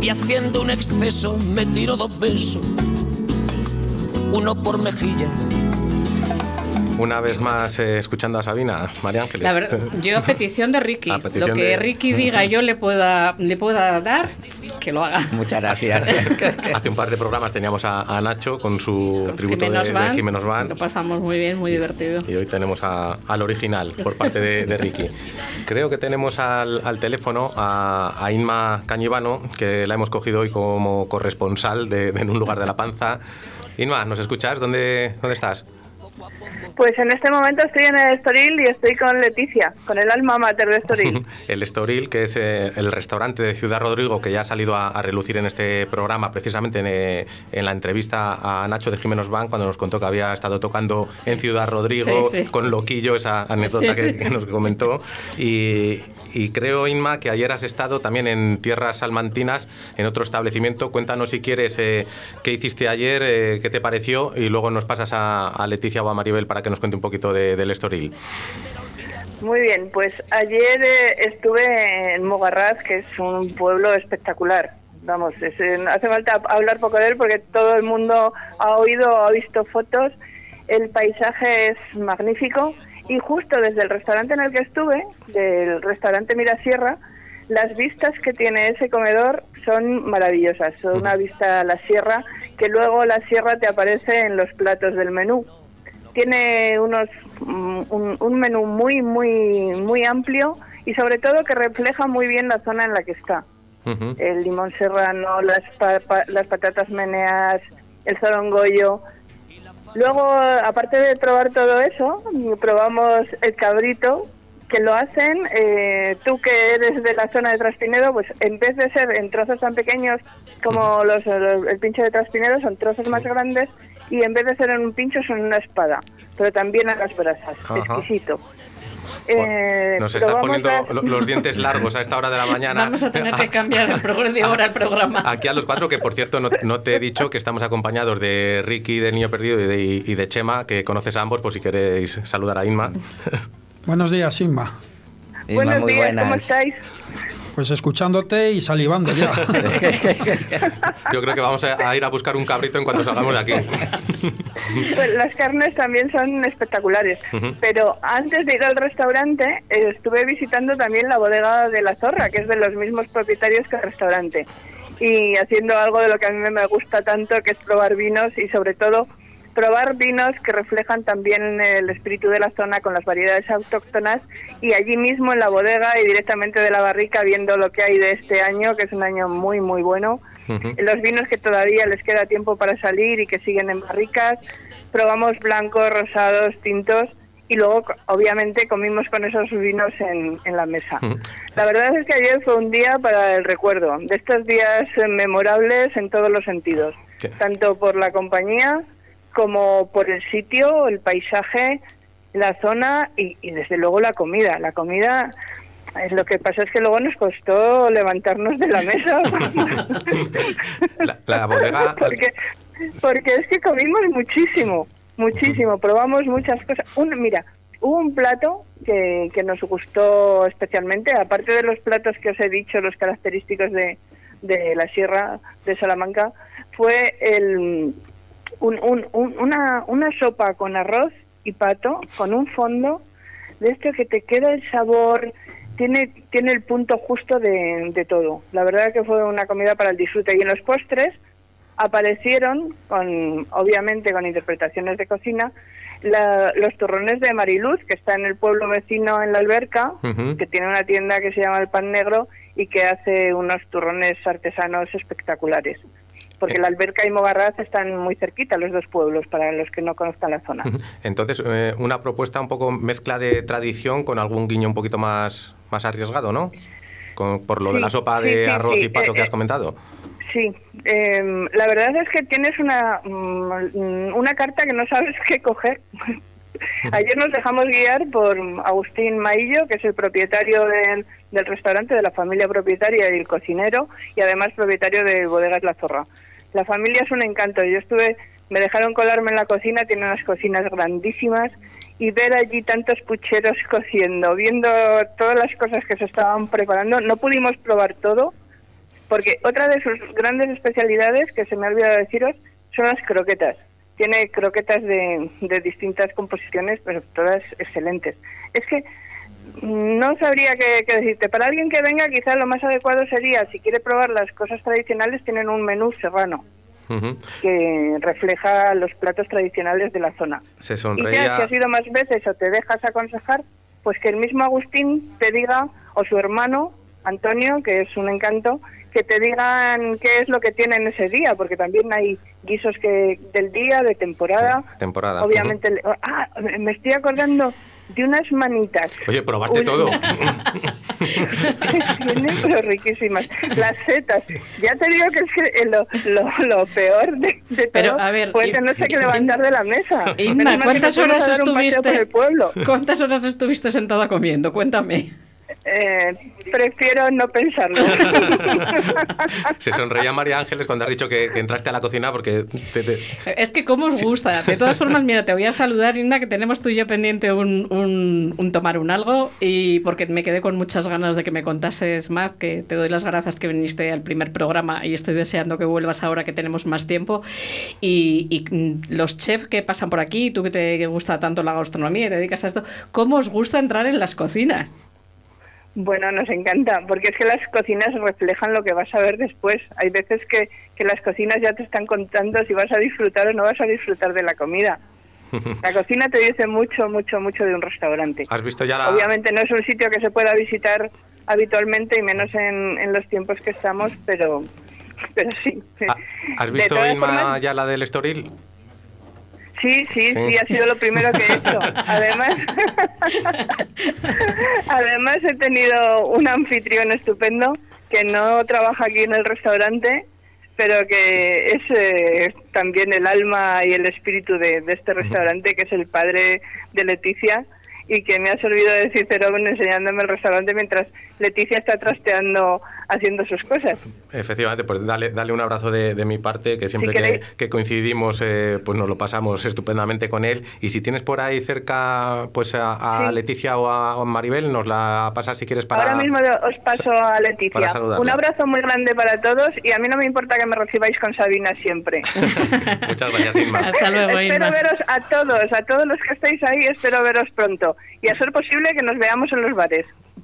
y haciendo un exceso me tiro dos besos. Uno por mejilla una vez más eh, escuchando a Sabina, María Ángeles. La verdad, yo a petición de Ricky, [LAUGHS] petición lo que de... Ricky diga yo le pueda, le pueda dar, que lo haga. [LAUGHS] Muchas gracias. [LAUGHS] Hace un par de programas teníamos a, a Nacho con su con tributo Jimenos de, Van, de Jimenos Van. Lo pasamos muy bien, muy y, divertido. Y hoy tenemos a, al original por parte de, de, Ricky. Creo que tenemos al, al teléfono a, a, Inma Cañivano, que la hemos cogido hoy como corresponsal de, de En un lugar de la panza. Inma, ¿nos escuchas? ¿Dónde, dónde estás? [LAUGHS] Pues en este momento estoy en el Estoril y estoy con Leticia, con el alma mater de Estoril. [LAUGHS] El Estoril, que es eh, el restaurante de Ciudad Rodrigo que ya ha salido a, a relucir en este programa, precisamente en, eh, en la entrevista a Nacho de Jiménez Van, cuando nos contó que había estado tocando en Ciudad Rodrigo Sí, sí. con Loquillo, esa anécdota Sí, que, sí. que nos comentó. Y, y creo, Inma, que ayer has estado también en tierras salmantinas, en otro establecimiento. Cuéntanos si quieres eh, qué hiciste ayer, eh, qué te pareció, y luego nos pasas a, a Leticia o a Maribel para que nos cuente un poquito de- del Estoril. Muy bien, pues ayer eh, estuve en Mogarraz, que es un pueblo espectacular. Vamos, es, eh, hace falta hablar poco de él porque todo el mundo ha oído, ha visto fotos. El paisaje es magnífico y justo desde el restaurante en el que estuve, del restaurante Mirasierra, las vistas que tiene ese comedor son maravillosas. Son una vista a la sierra que luego la sierra te aparece en los platos del menú tiene unos mm, un, un menú muy muy muy amplio y sobre todo que refleja muy bien la zona en la que está. El limón serrano las pa- pa- las patatas meneas el zorongollo luego aparte de probar todo eso probamos el cabrito que lo hacen eh, tú que eres de la zona de Traspinedo pues en vez de ser en trozos tan pequeños como los, los- el pincho de Traspinedo son trozos más grandes y en vez de ser en un pincho son una espada pero también a las brasas Ajá. exquisito Eh, Nos estás poniendo lo- los dientes [LAUGHS] largos a esta hora de la mañana. Vamos a tener que [LAUGHS] cambiar el programa de hora al programa. Aquí a los cuatro, que por cierto no, no te he dicho que estamos acompañados de Ricky del Niño Perdido y de, y de Chema, que conoces a ambos por si queréis saludar a Inma. [LAUGHS] Buenos días, Inma. Inma, buenos muy días cómo estáis Pues escuchándote y salivando ya. [LAUGHS] Yo creo que vamos a, ir a buscar un cabrito en cuanto salgamos de aquí. [LAUGHS] Pues las carnes también son espectaculares. Pero antes de ir al restaurante, eh, estuve visitando también la bodega de la Zorra, que es de los mismos propietarios que el restaurante. Y haciendo algo de lo que a mí me gusta tanto, que es probar vinos y sobre todo probar vinos que reflejan también el espíritu de la zona con las variedades autóctonas y allí mismo en la bodega y directamente de la barrica viendo lo que hay de este año, que es un año muy, muy bueno los vinos que todavía les queda tiempo para salir y que siguen en barricas. Probamos blancos, rosados, tintos y luego, obviamente, comimos con esos vinos en, en la mesa. La verdad es que ayer fue un día para el recuerdo, de estos días memorables en todos los sentidos, ¿Qué? tanto por la compañía como por el sitio, el paisaje, la zona y, y desde luego la comida. La comida, es lo que pasa es que luego nos costó levantarnos de la mesa. [LAUGHS] La, la bodega. porque, porque es que comimos muchísimo, muchísimo, probamos muchas cosas. Un, mira, hubo un plato que, que nos gustó especialmente, aparte de los platos que os he dicho, los característicos de, de la Sierra de Salamanca, fue el, un- un- un- una, una sopa con arroz y pato, con un fondo, de esto que te queda el sabor, tiene, tiene el punto justo de, de todo. La verdad que fue una comida para el disfrute. Y en los postres aparecieron, con, obviamente con interpretaciones de cocina, la- los turrones de Mariluz, que está en el pueblo vecino en la alberca, que tiene una tienda que se llama El Pan Negro y que hace unos turrones artesanos espectaculares. Porque Eh. la alberca y Mogarraz están muy cerquita, los dos pueblos, para los que no conozcan la zona. Entonces, eh, una propuesta un poco mezcla de tradición con algún guiño un poquito más, más arriesgado, ¿no? Con- por lo de la sopa de sí, arroz sí, y pato eh, que has eh, comentado. Sí, em, la verdad es que tienes una, mm, una carta que no sabes qué coger. Ayer nos dejamos guiar por Agustín Maillo, que es el propietario del, del restaurante, de la familia propietaria y el cocinero, y además propietario de Bodegas La Zorra. La familia es un encanto. Yo estuve, me dejaron colarme en la cocina, tiene unas cocinas grandísimas, y ver allí tantos pucheros cociendo, viendo todas las cosas que se estaban preparando. No pudimos probar todo, porque otra de sus grandes especialidades, que se me ha olvidado deciros, son las croquetas. Tiene croquetas de, de distintas composiciones, pero todas excelentes. Es que no sabría qué, qué decirte. Para alguien que venga, quizás lo más adecuado sería, si quiere probar las cosas tradicionales, tienen un menú serrano que refleja los platos tradicionales de la zona. Se Y ya sonreía. si has ido más veces o te dejas aconsejar, pues que el mismo Agustín te diga, o su hermano, Antonio, que es un encanto, que te digan qué es lo que tienen ese día, porque también hay guisos que del día, de temporada. Temporada. Obviamente, le- ah, me estoy acordando de unas manitas. Oye, probarte Uy, todo. [LAUGHS] Tienen pero riquísimas. Las setas. Ya te digo que es que lo, lo, lo peor de, de Pero, todo a ver, fue tenerse que levantar de la mesa. Inma, ¿cuántas horas estuviste? por el pueblo. ¿Cuántas horas estuviste sentada comiendo? Cuéntame. Eh, prefiero no pensarlo. [LAUGHS] Se sonreía María Ángeles cuando has dicho que, que entraste a la cocina porque te- te- Es que cómo os gusta. De todas [LAUGHS] formas, mira, te voy a saludar, Inda, que tenemos tú y yo pendiente un, un- un tomar un algo y porque me quedé con muchas ganas de que me contases más, que te doy las gracias que viniste al primer programa y estoy deseando que vuelvas ahora que tenemos más tiempo. Y, y, mm, los chefs que pasan por aquí, tú que te gusta tanto la gastronomía y te dedicas a esto, ¿cómo os gusta entrar en las cocinas? Bueno, nos encanta, porque es que las cocinas reflejan lo que vas a ver después. Hay veces que, que las cocinas ya te están contando si vas a disfrutar o no vas a disfrutar de la comida. [LAUGHS] La cocina te dice mucho, mucho, mucho de un restaurante. has visto ya la... Obviamente no es un sitio que se pueda visitar habitualmente y menos en, en los tiempos que estamos, pero, pero sí. Ah, ¿Has visto, Inma, formas- ya la del Estoril? Sí, sí, Sí. ha sido lo primero que he hecho. Además, [LAUGHS] además he tenido un anfitrión estupendo que no trabaja aquí en el restaurante, pero que es eh, también el alma y el espíritu de, de este restaurante, que es el padre de Leticia y que me ha servido de cicerón enseñándome el restaurante mientras Leticia está trasteando haciendo sus cosas. Efectivamente, pues dale, dale un abrazo de, de mi parte, que siempre Si que, coincidimos, eh, pues nos lo pasamos estupendamente con él. Y si tienes por ahí cerca pues a, a Sí. Leticia o a, Maribel, nos la pasas si quieres para... Ahora mismo os paso a Leticia. Un abrazo muy grande para todos y a mí no me importa que me recibáis con Sabina siempre. [LAUGHS] Muchas gracias, Inma. Hasta luego, espero veros a todos, a todos los que estáis ahí, espero veros pronto. Y a ser posible que nos veamos en los bares.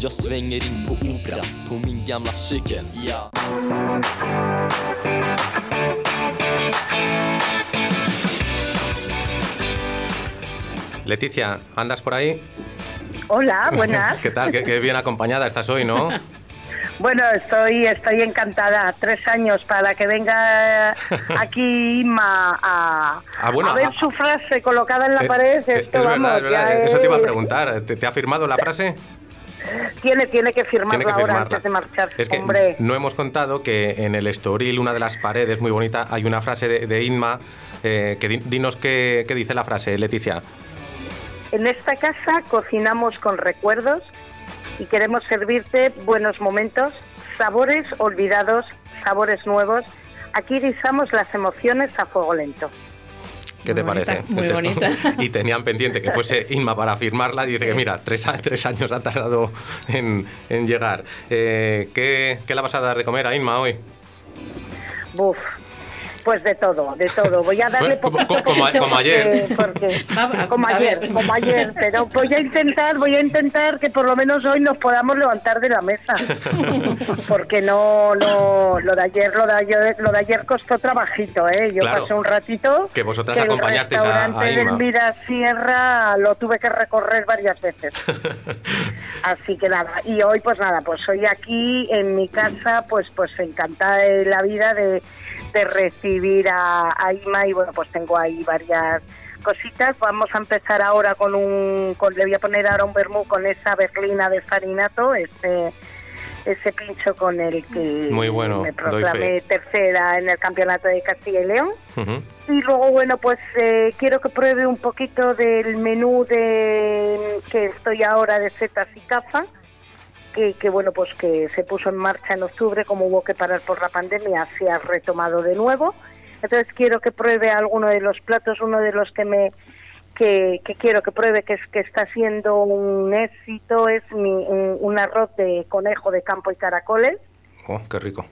Jag svänger in på Opera på min gamla cykel, ja Leticia, ¿andas por ahí? Hola, [LAUGHS] buenas. ¿Qué tal? Qué, qué bien acompañada estás hoy, ¿no? [LAUGHS] Bueno, estoy, estoy encantada. Tres años para que venga [LAUGHS] aquí Inma a, Ah, bueno, a ver ah, su frase colocada en la Eh, pared. eh, Esto, es vamos, verdad, es verdad. Eso te iba a es- preguntar. ¿Te, te ha firmado la frase? Tiene, tiene que firmarla Tiene que ahora antes de marchar. Es que Hombre, no hemos contado que en el Estoril, una de las paredes muy bonita, hay una frase de, de Inma. eh, que di- dinos qué, qué dice la frase, Leticia. en esta casa cocinamos con recuerdos y queremos servirte buenos momentos, sabores olvidados, sabores nuevos. Aquí guisamos las emociones a fuego lento. ¿Qué te bonita, parece? muy bonita. [LAUGHS] Y tenían pendiente que fuese Inma para firmarla. Y dice que, mira, tres, tres años ha tardado en, en llegar. Eh, ¿qué, ¿Qué le vas a dar de comer a Inma hoy? Buf. Pues de todo, de todo. Voy a darle Como- poquito, como- poquito como ayer. porque- [LAUGHS] porque- A- a- como a ayer, como ayer. Pero voy a intentar, voy a intentar que por lo menos hoy nos podamos levantar de la mesa, [LAUGHS] porque no, no, lo de ayer, lo de ayer, lo de ayer costó trabajito, ¿eh? Yo Claro. pasé un ratito Que vosotras que el acompañasteis a- a restaurante del Inma. Mira Sierra lo tuve que recorrer varias veces. [LAUGHS] Así que nada, y hoy pues nada, pues hoy aquí en mi casa pues pues encantada de la vida de, de recibir a, a Ima y bueno pues tengo ahí varias cositas. Vamos a empezar ahora con un, con, le voy a poner ahora un vermú con esa berlina de farinato, ese ese pincho con el que Muy bueno, me proclamé tercera en el campeonato de Castilla y León. Y luego, bueno, pues eh, quiero que pruebe un poquito del menú de que estoy ahora de setas y caza, que, que, bueno, pues que se puso en marcha en octubre, como hubo que parar por la pandemia, se ha retomado de nuevo. Entonces quiero que pruebe alguno de los platos, uno de los que me que, que quiero que pruebe que es que está siendo un éxito es mi, un, un arroz de conejo de campo y caracoles Oh, qué rico.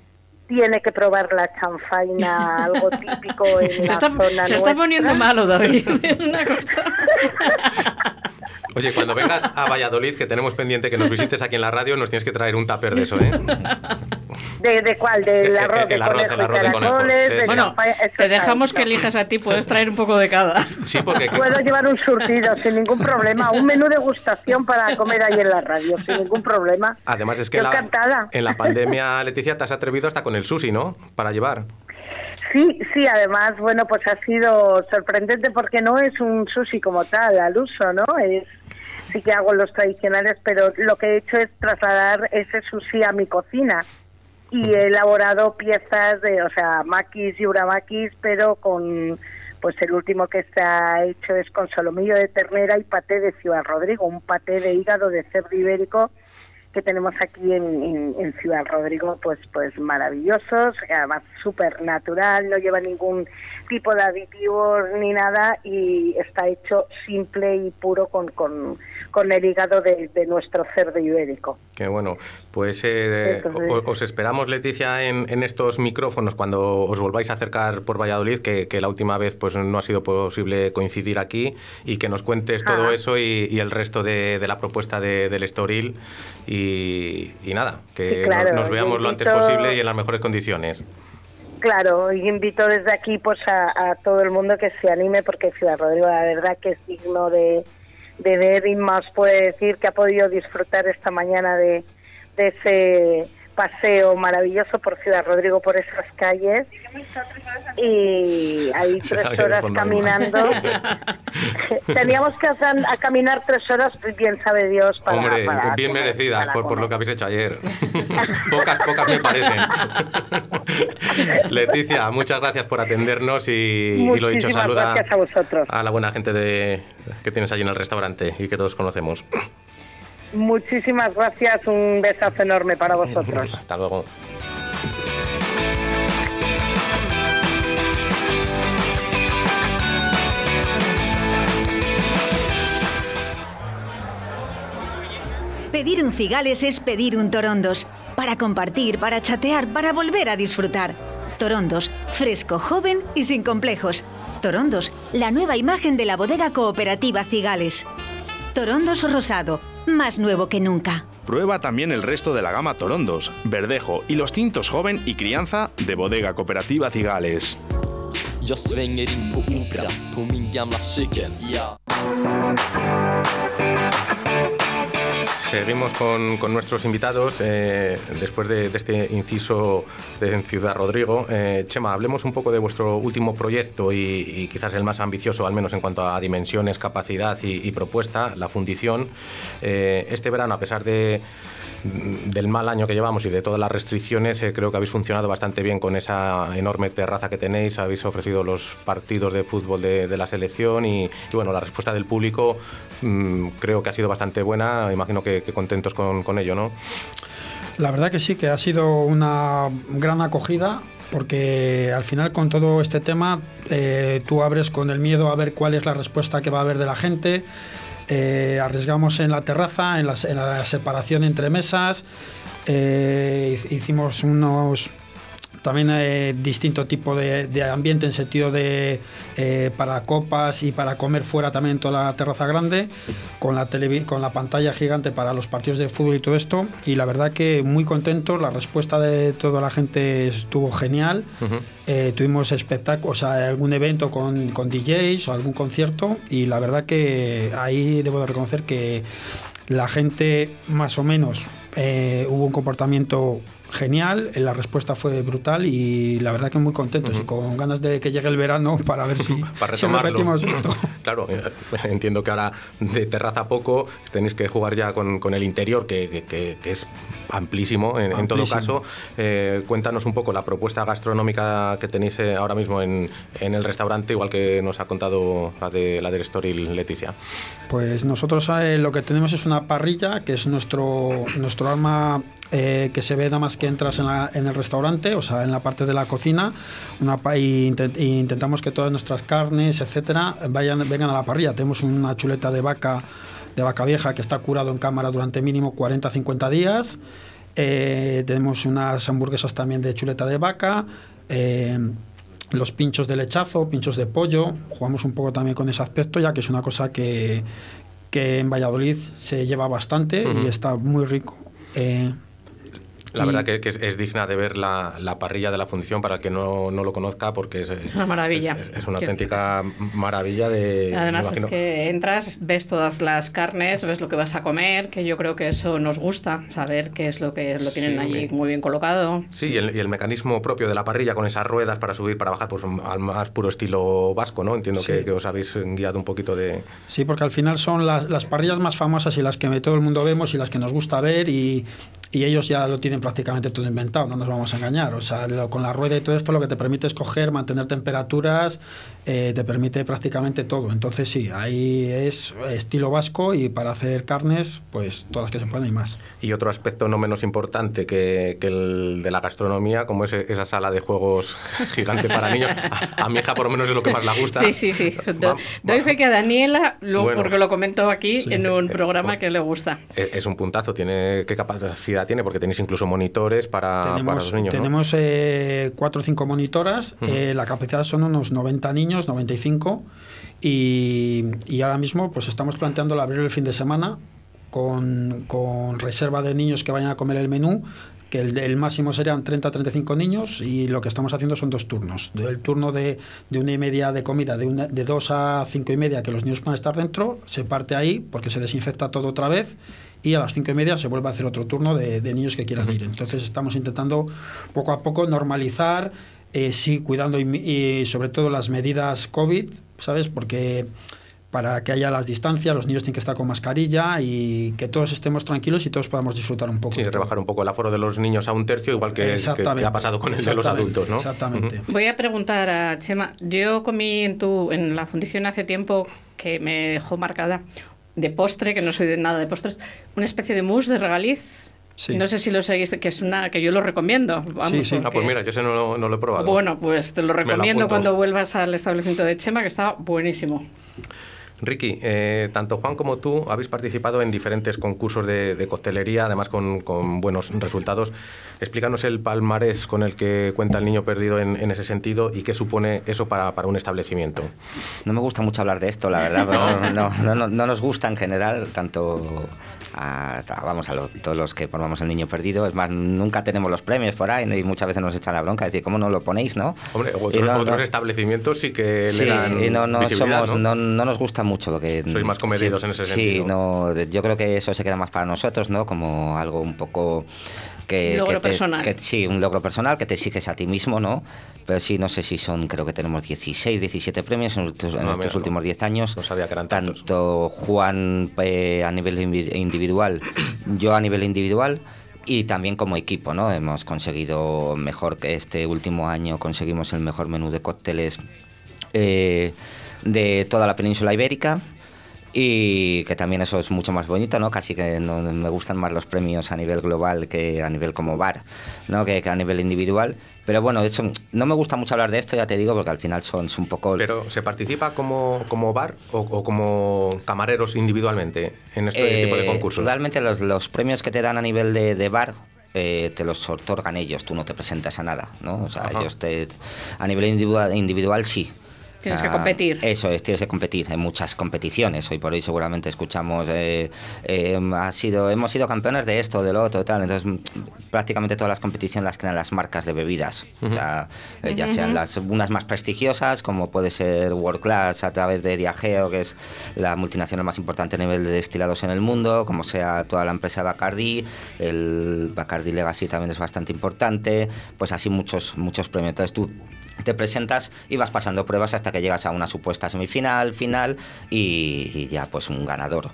tiene que probar la chanfaina, algo [LAUGHS] típico en Se la está, zona se está poniendo malo, David. [LAUGHS] Una cosa. [LAUGHS] Oye, cuando vengas a Valladolid, que tenemos pendiente que nos visites aquí en la radio, nos tienes que traer un tupper de eso, ¿eh? ¿De, de cuál? ¿Del arroz de El arroz, conejo el arroz de conejo. caracoles? Sí, de sí. Bueno, te dejamos que elijas a ti, puedes traer un poco de cada. Sí, porque [LAUGHS] Puedo llevar un surtido sin ningún problema, un menú de gustación para comer ahí en la radio, sin ningún problema. además es que la- en la pandemia, Leticia, te has atrevido hasta con el sushi, ¿no? Para llevar. Sí, sí, además, bueno, pues ha sido sorprendente porque no es un sushi como tal, al uso, ¿no? Es, sí que hago los tradicionales, pero lo que he hecho es trasladar ese sushi a mi cocina. Y he elaborado piezas de, o sea, maquis y uramakis, pero con, pues el último que ha hecho es con solomillo de ternera y paté de Ciudad Rodrigo, un paté de hígado de cerdo ibérico que tenemos aquí en, en- en Ciudad Rodrigo, pues pues maravillosos, además súper natural, no lleva ningún tipo de aditivos ni nada y está hecho simple y puro con, con, con el hígado de, de nuestro cerdo ibérico. Que bueno, pues eh, Entonces- os esperamos, Leticia, en, en estos micrófonos cuando os volváis a acercar por Valladolid, que, que la última vez pues no ha sido posible coincidir aquí, y que nos cuentes todo Ajá. eso y, y el resto de, de la propuesta de- del Estoril. Y, y nada, que claro, nos, nos veamos lo antes posible y en las mejores condiciones. Claro, y invito desde aquí pues a, a todo el mundo que se anime porque Ciudad Rodrigo la verdad que es digno de, de ver más puede decir que ha podido disfrutar esta mañana de ese paseo maravilloso por Ciudad Rodrigo, por esas calles y ahí [LAUGHS] tres horas caminando. [LAUGHS] Teníamos que hacer- a caminar tres horas, pues bien sabe Dios, para... Hombre, para bien comer, merecidas para por, lo que habéis hecho ayer. [LAUGHS] pocas, pocas me parecen. Leticia, muchas gracias por atendernos y, y lo dicho, saluda gracias a vosotros. a la buena gente de, que tienes allí en el restaurante y que todos conocemos. Muchísimas gracias, un besazo enorme para vosotros. [LAUGHS] Hasta luego. Pedir un cigales es pedir un torondos. Para compartir, para chatear, para volver a disfrutar. Torondos, fresco, joven y sin complejos. Torondos, la nueva imagen de la bodega cooperativa Cigales. Torondos rosado, más nuevo que nunca. Prueba también el resto de la gama Torondos, Verdejo y los tintos joven y crianza de Bodega Cooperativa Cigales. Jag svänger in på Opera på min gamla cykel. Ja. Seguimos con, con nuestros invitados eh, después de, este inciso de Ciudad Rodrigo. Eh, Chema, hablemos un poco de vuestro último proyecto y, quizás el más ambicioso, al menos en cuanto a dimensiones, capacidad y, y propuesta, la fundición. Eh, este verano, a pesar de, del mal año que llevamos y de todas las restricciones, eh, creo que habéis funcionado bastante bien con esa enorme terraza que tenéis, habéis ofrecido los partidos de fútbol de, la selección y, y, bueno, la respuesta del público mm, creo que ha sido bastante buena, imagino que, que contentos con, con ello, ¿no? La verdad que sí, que ha sido una gran acogida porque al final con todo este tema eh, tú abres con el miedo a ver cuál es la respuesta que va a haber de la gente. Eh, arriesgamos en la terraza, en la, separación entre mesas, eh, hicimos unos también eh, distinto tipo de, de, ambiente en sentido de eh, para copas y para comer fuera también toda la terraza grande con la con la pantalla gigante para los partidos de fútbol y todo esto. Y la verdad que muy contentos la respuesta de toda la gente estuvo genial. Uh -huh. eh, tuvimos espectáculos o sea, algún evento con, con DJs o algún concierto. Y la verdad que ahí debo de reconocer que la gente más o menos eh, hubo un comportamiento genial, la respuesta fue brutal y la verdad que muy contentos uh -huh. y con ganas de que llegue el verano [LAUGHS] para ver si, para si repetimos esto. [LAUGHS] claro, [LAUGHS] entiendo que ahora de terraza a poco tenéis que jugar ya con, con el interior, que, que, que, es amplísimo en, amplísimo. en todo caso. Eh, cuéntanos un poco la propuesta gastronómica que tenéis eh, ahora mismo en, en, el restaurante, igual que nos ha contado la, de, la del Storil Leticia. Pues nosotros eh, lo que tenemos es una parrilla, que es nuestro, nuestro arma eh, que se ve nada más que entras en, la, en, el restaurante, o sea, en la parte de la cocina, una, y, intent, y intentamos que todas nuestras carnes, etcétera, vayan, vengan a la parrilla. Tenemos una chuleta de vaca, de vaca vieja que está curado en cámara durante mínimo 40-50 días. Eh, tenemos unas hamburguesas también de chuleta de vaca. eh, los pinchos de lechazo, pinchos de pollo. Jugamos un poco también con ese aspecto, ya que es una cosa que, que en Valladolid se lleva bastante y está muy rico. Eh, La y- verdad que, que es, es digna de ver la, la parrilla de la función para el que no, no lo conozca, porque es, Una maravilla. Es, es una auténtica maravilla de. Además es que entras, ves todas las carnes, ves lo que vas a comer, que yo creo que eso nos gusta, saber qué es lo que lo tienen Sí, allí muy bien colocado. Sí, y el, y el mecanismo propio de la parrilla con esas ruedas para subir, para bajar, pues al más puro estilo vasco, ¿no? Entiendo Sí. que, que os habéis guiado un poquito de. Sí, porque al final son las, las parrillas más famosas y las que todo el mundo vemos y las que nos gusta ver y, y ellos ya lo tienen prácticamente todo inventado, no nos vamos a engañar. O sea, lo- con la rueda y todo esto lo que te permite es coger, mantener temperaturas, eh, te permite prácticamente todo. Entonces sí, ahí es estilo vasco y para hacer carnes, pues todas las que se puedan y más. Y otro aspecto no menos importante que, que el de la gastronomía, como es esa sala de juegos [LAUGHS] gigante para niños. A, a mi hija, por lo menos, es lo que más le gusta. Sí, sí, sí. Do- Va- Doy fe que a Daniela, lo- Bueno. porque lo comentó aquí Sí. en un Eh, programa que le gusta. Es, es un puntazo. Tiene, ¿Qué capacidad tiene? Porque tenéis incluso monitores para, para tenemos los niños. ¿no? tenemos eh, cuatro o cinco monitoras, Ujú. eh, la capacidad son unos 90 niños, 95, y, y ahora mismo pues estamos planteando el abrir el fin de semana con, con reserva de niños que vayan a comer el menú, que el, el máximo serían 30-35 niños y lo que estamos haciendo son dos turnos. El turno de, de una y media de comida, de, una, de dos a cinco y media que los niños puedan estar dentro, se parte ahí porque se desinfecta todo otra vez y a las cinco y media se vuelve a hacer otro turno de, de niños que quieran ir. Entonces estamos intentando poco a poco normalizar, eh, sí, cuidando y, y sobre todo las medidas COVID, ¿sabes? Porque para que haya las distancias, los niños tienen que estar con mascarilla y que todos estemos tranquilos y todos podamos disfrutar un poco. Sí, rebajar un poco el aforo de los niños a un tercio, igual que, que- que Exactamente. ha pasado con el de los adultos, ¿no? Exactamente. Voy a preguntar a Chema. Yo comí en, tu, en la fundición hace tiempo que me dejó marcada de postre, que no soy de nada de postres, una especie de mousse de regaliz. Sí. No sé si lo seguís, que es una que yo lo recomiendo. Vamos, Sí, sí. Ah, pues porque- mira, yo ese no, lo- no lo he probado. Bueno, pues te lo recomiendo cuando vuelvas al establecimiento de Chema, que está buenísimo. Ricky, eh, tanto Juan como tú habéis participado en diferentes concursos de, de coctelería, además con, con buenos resultados. Explícanos el palmarés con el que cuenta el niño perdido en, en ese sentido y qué supone eso para, para un establecimiento. No me gusta mucho hablar de esto, la verdad, no, [LAUGHS] no, no, no- no nos gusta en general, tanto a, a- vamos, a lo- todos los que formamos el niño perdido. Es más, nunca tenemos los premios por ahí y muchas veces nos echan la bronca, decir, ¿cómo no lo ponéis, no? Hombre, otros, no- otros establecimientos sí que Sí, le dan y no, somos- no- no nos gusta mucho lo que... Sois más comedidos sí, en ese sí, sentido. no, de- yo creo que eso se queda más para nosotros, ¿no? Como algo un poco... Que, Logro que te- personal. que- sí, un logro personal que te exiges a ti mismo, ¿no? Pero sí, no sé si son, creo que tenemos 16, 17 premios en estos, en estos mira, últimos 10 años. No sabía que eran tantos. Tanto Juan eh, a nivel individual, yo a nivel individual y también como equipo, ¿no? Hemos conseguido mejor que este último año conseguimos el mejor menú de cócteles eh, de toda la península ibérica y que también eso es mucho más bonito, ¿no? Casi que no, me gustan más los premios a nivel global que a nivel como bar, ¿no? Que, que a nivel individual. Pero bueno, eso, no me gusta mucho hablar de esto, ya te digo, porque al final son, son un poco... Pero ¿se participa como, como bar o, o como camareros individualmente en este Eh, tipo de concursos? Realmente los, los premios que te dan a nivel de, de bar eh, te los otorgan ellos, tú no te presentas a nada, ¿no? O sea, Ajá. ellos te... A nivel individual, individual sí. O Tienes sea, que competir. Eso es, tienes que competir en muchas competiciones. Hoy por hoy seguramente escuchamos, eh, eh, ha sido, hemos sido campeones de esto, de lo otro, tal. Entonces, prácticamente todas las competiciones las crean las marcas de bebidas. O sea, eh, ya sean las unas más prestigiosas, como puede ser World Class a través de Diageo, que es la multinacional más importante a nivel de destilados en el mundo, como sea toda la empresa Bacardi, el Bacardi Legacy también es bastante importante, pues así muchos, muchos premios. Entonces tú te presentas y vas pasando pruebas hasta que llegas a una supuesta semifinal, final y, ya pues un ganador.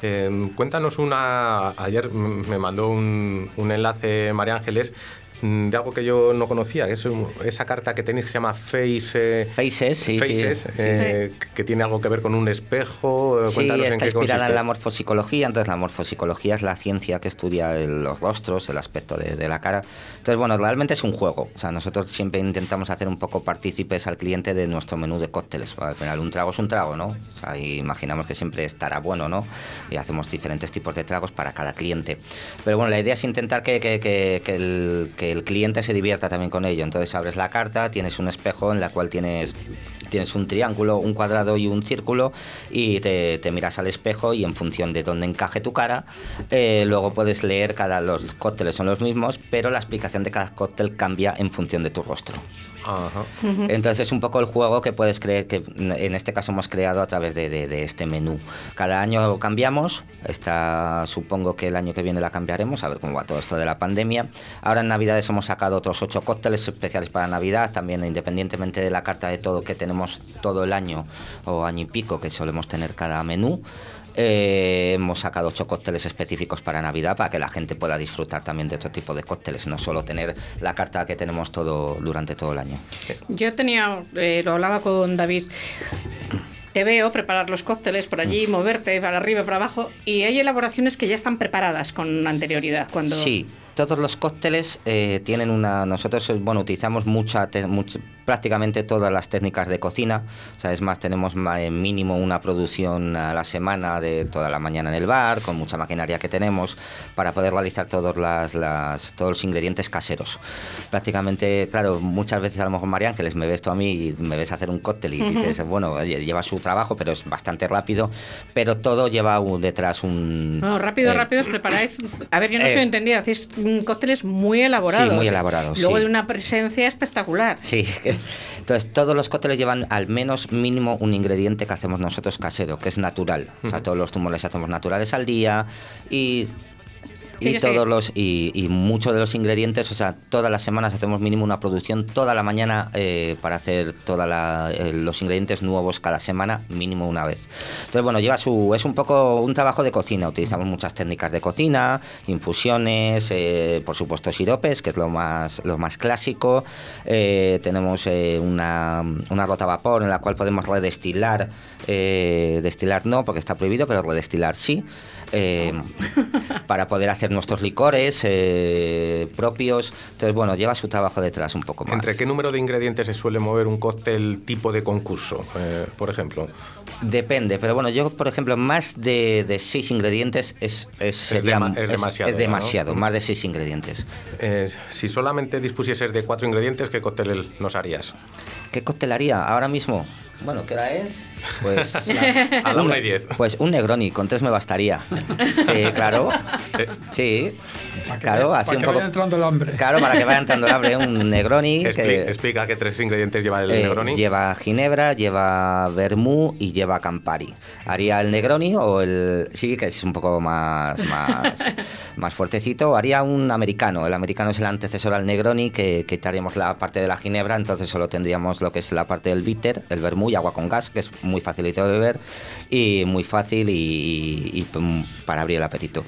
Eh, cuéntanos una. Ayer me mandó un, un enlace María Ángeles de algo que yo no conocía, que es esa carta que tenéis que se llama Face, eh, Faces, sí, sí. Faces, Sí. eh, que tiene algo que ver con un espejo. eh, Sí, Cuéntanos en está qué inspirada en la morfopsicología, entonces la morfopsicología es la ciencia que estudia el- los rostros, el aspecto de, de la cara. Entonces, bueno, realmente es un juego. O sea, nosotros siempre intentamos hacer un poco partícipes al cliente de nuestro menú de cócteles. Al final, un trago es un trago, ¿no? O sea, imaginamos que siempre estará bueno, ¿no? Y hacemos diferentes tipos de tragos para cada cliente. Pero bueno, la idea es intentar que, que- que- que el, que el cliente se divierta también con ello. Entonces abres la carta, tienes un espejo en la cual tienes tienes un triángulo, un cuadrado y un círculo y te, miras al espejo y en función de dónde encaje tu cara, eh, luego puedes leer cada los cócteles son los mismos, pero la explicación de cada cóctel cambia en función de tu rostro. Ajá. Entonces es un poco el juego que puedes creer que en este caso hemos creado a través de, de- de este menú. Cada año cambiamos, esta, supongo que el año que viene la cambiaremos, a ver cómo va todo esto de la pandemia. Ahora en Navidades hemos sacado otros ocho cócteles especiales para Navidad, también independientemente de la carta de todo que tenemos todo el año o año y pico que solemos tener cada menú. Eh, hemos sacado ocho cócteles específicos para Navidad para que la gente pueda disfrutar también de otro tipo de cócteles, no solo tener la carta que tenemos todo durante todo el año. Yo tenía, eh, lo hablaba con David. Te veo preparar los cócteles por allí, moverte para arriba para abajo, y hay elaboraciones que ya están preparadas con anterioridad. Cuando... Sí, todos los cócteles eh, tienen una. Nosotros, bueno, utilizamos mucha, prácticamente todas las técnicas de cocina. O sea, es más, tenemos eh, mínimo una producción a la semana de toda la mañana en el bar, con mucha maquinaria que tenemos, para poder realizar todos, las, las- todos los ingredientes caseros. Prácticamente, claro, muchas veces a lo mejor María Ángeles me ves tú a mí y me ves hacer un cóctel y dices, bueno, lleva su trabajo, pero es bastante rápido, pero todo lleva un- detrás un. No, rápido, eh, rápido, os preparáis. A ver, yo no eh, soy entendida, hacéis cócteles muy elaborados. Sí, muy elaborados, Luego sí. de una presencia espectacular. Sí, [LAUGHS] entonces todos los cócteles llevan al menos mínimo un ingrediente que hacemos nosotros casero, que es natural. O sea, todos los tumores hacemos naturales al día y, y todos los y, y muchos de los ingredientes, o sea, todas las semanas hacemos mínimo una producción toda la mañana eh, para hacer todos los ingredientes nuevos cada semana, mínimo una vez. Entonces, bueno, lleva su es un poco un trabajo de cocina. Utilizamos muchas técnicas de cocina, infusiones, eh, por supuesto siropes, que es lo más lo más clásico. Eh, tenemos eh, una, una rota a vapor en la cual podemos redestilar, eh, destilar no, porque está prohibido, pero redestilar sí. Eh, para poder hacer nuestros licores eh, propios. Entonces, bueno, lleva su trabajo detrás un poco más. ¿Entre qué número de ingredientes se suele mover un cóctel tipo de concurso, eh, por ejemplo? Depende, pero bueno, yo, por ejemplo, más de, de seis ingredientes es, es, sería- dema- es demasiado, es ¿no? demasiado, más de seis ingredientes. Si solamente dispusieses de cuatro ingredientes, ¿qué cóctel nos harías? ¿Qué coctelaría ahora mismo? Bueno, ¿qué hora es? Pues. [LAUGHS] A la una y diez. Pues un Negroni, con tres me bastaría. Sí, claro. Sí. Claro, así para un que poco. vaya entrando el hambre. Claro, para que vaya entrando el hambre, un Negroni. Expli- que- Explica qué tres ingredientes lleva el Eh, Negroni. Lleva ginebra, lleva vermú y lleva Campari. Haría el Negroni o el... Sí, que es un poco más, más, [LAUGHS] más fuertecito. Haría un americano. El americano es el antecesor al Negroni, que quitaríamos la parte de la ginebra, entonces solo tendríamos lo que es la parte del bitter, el vermú y agua con gas, que es muy facilito de beber y muy fácil y, pum, para abrir el apetito.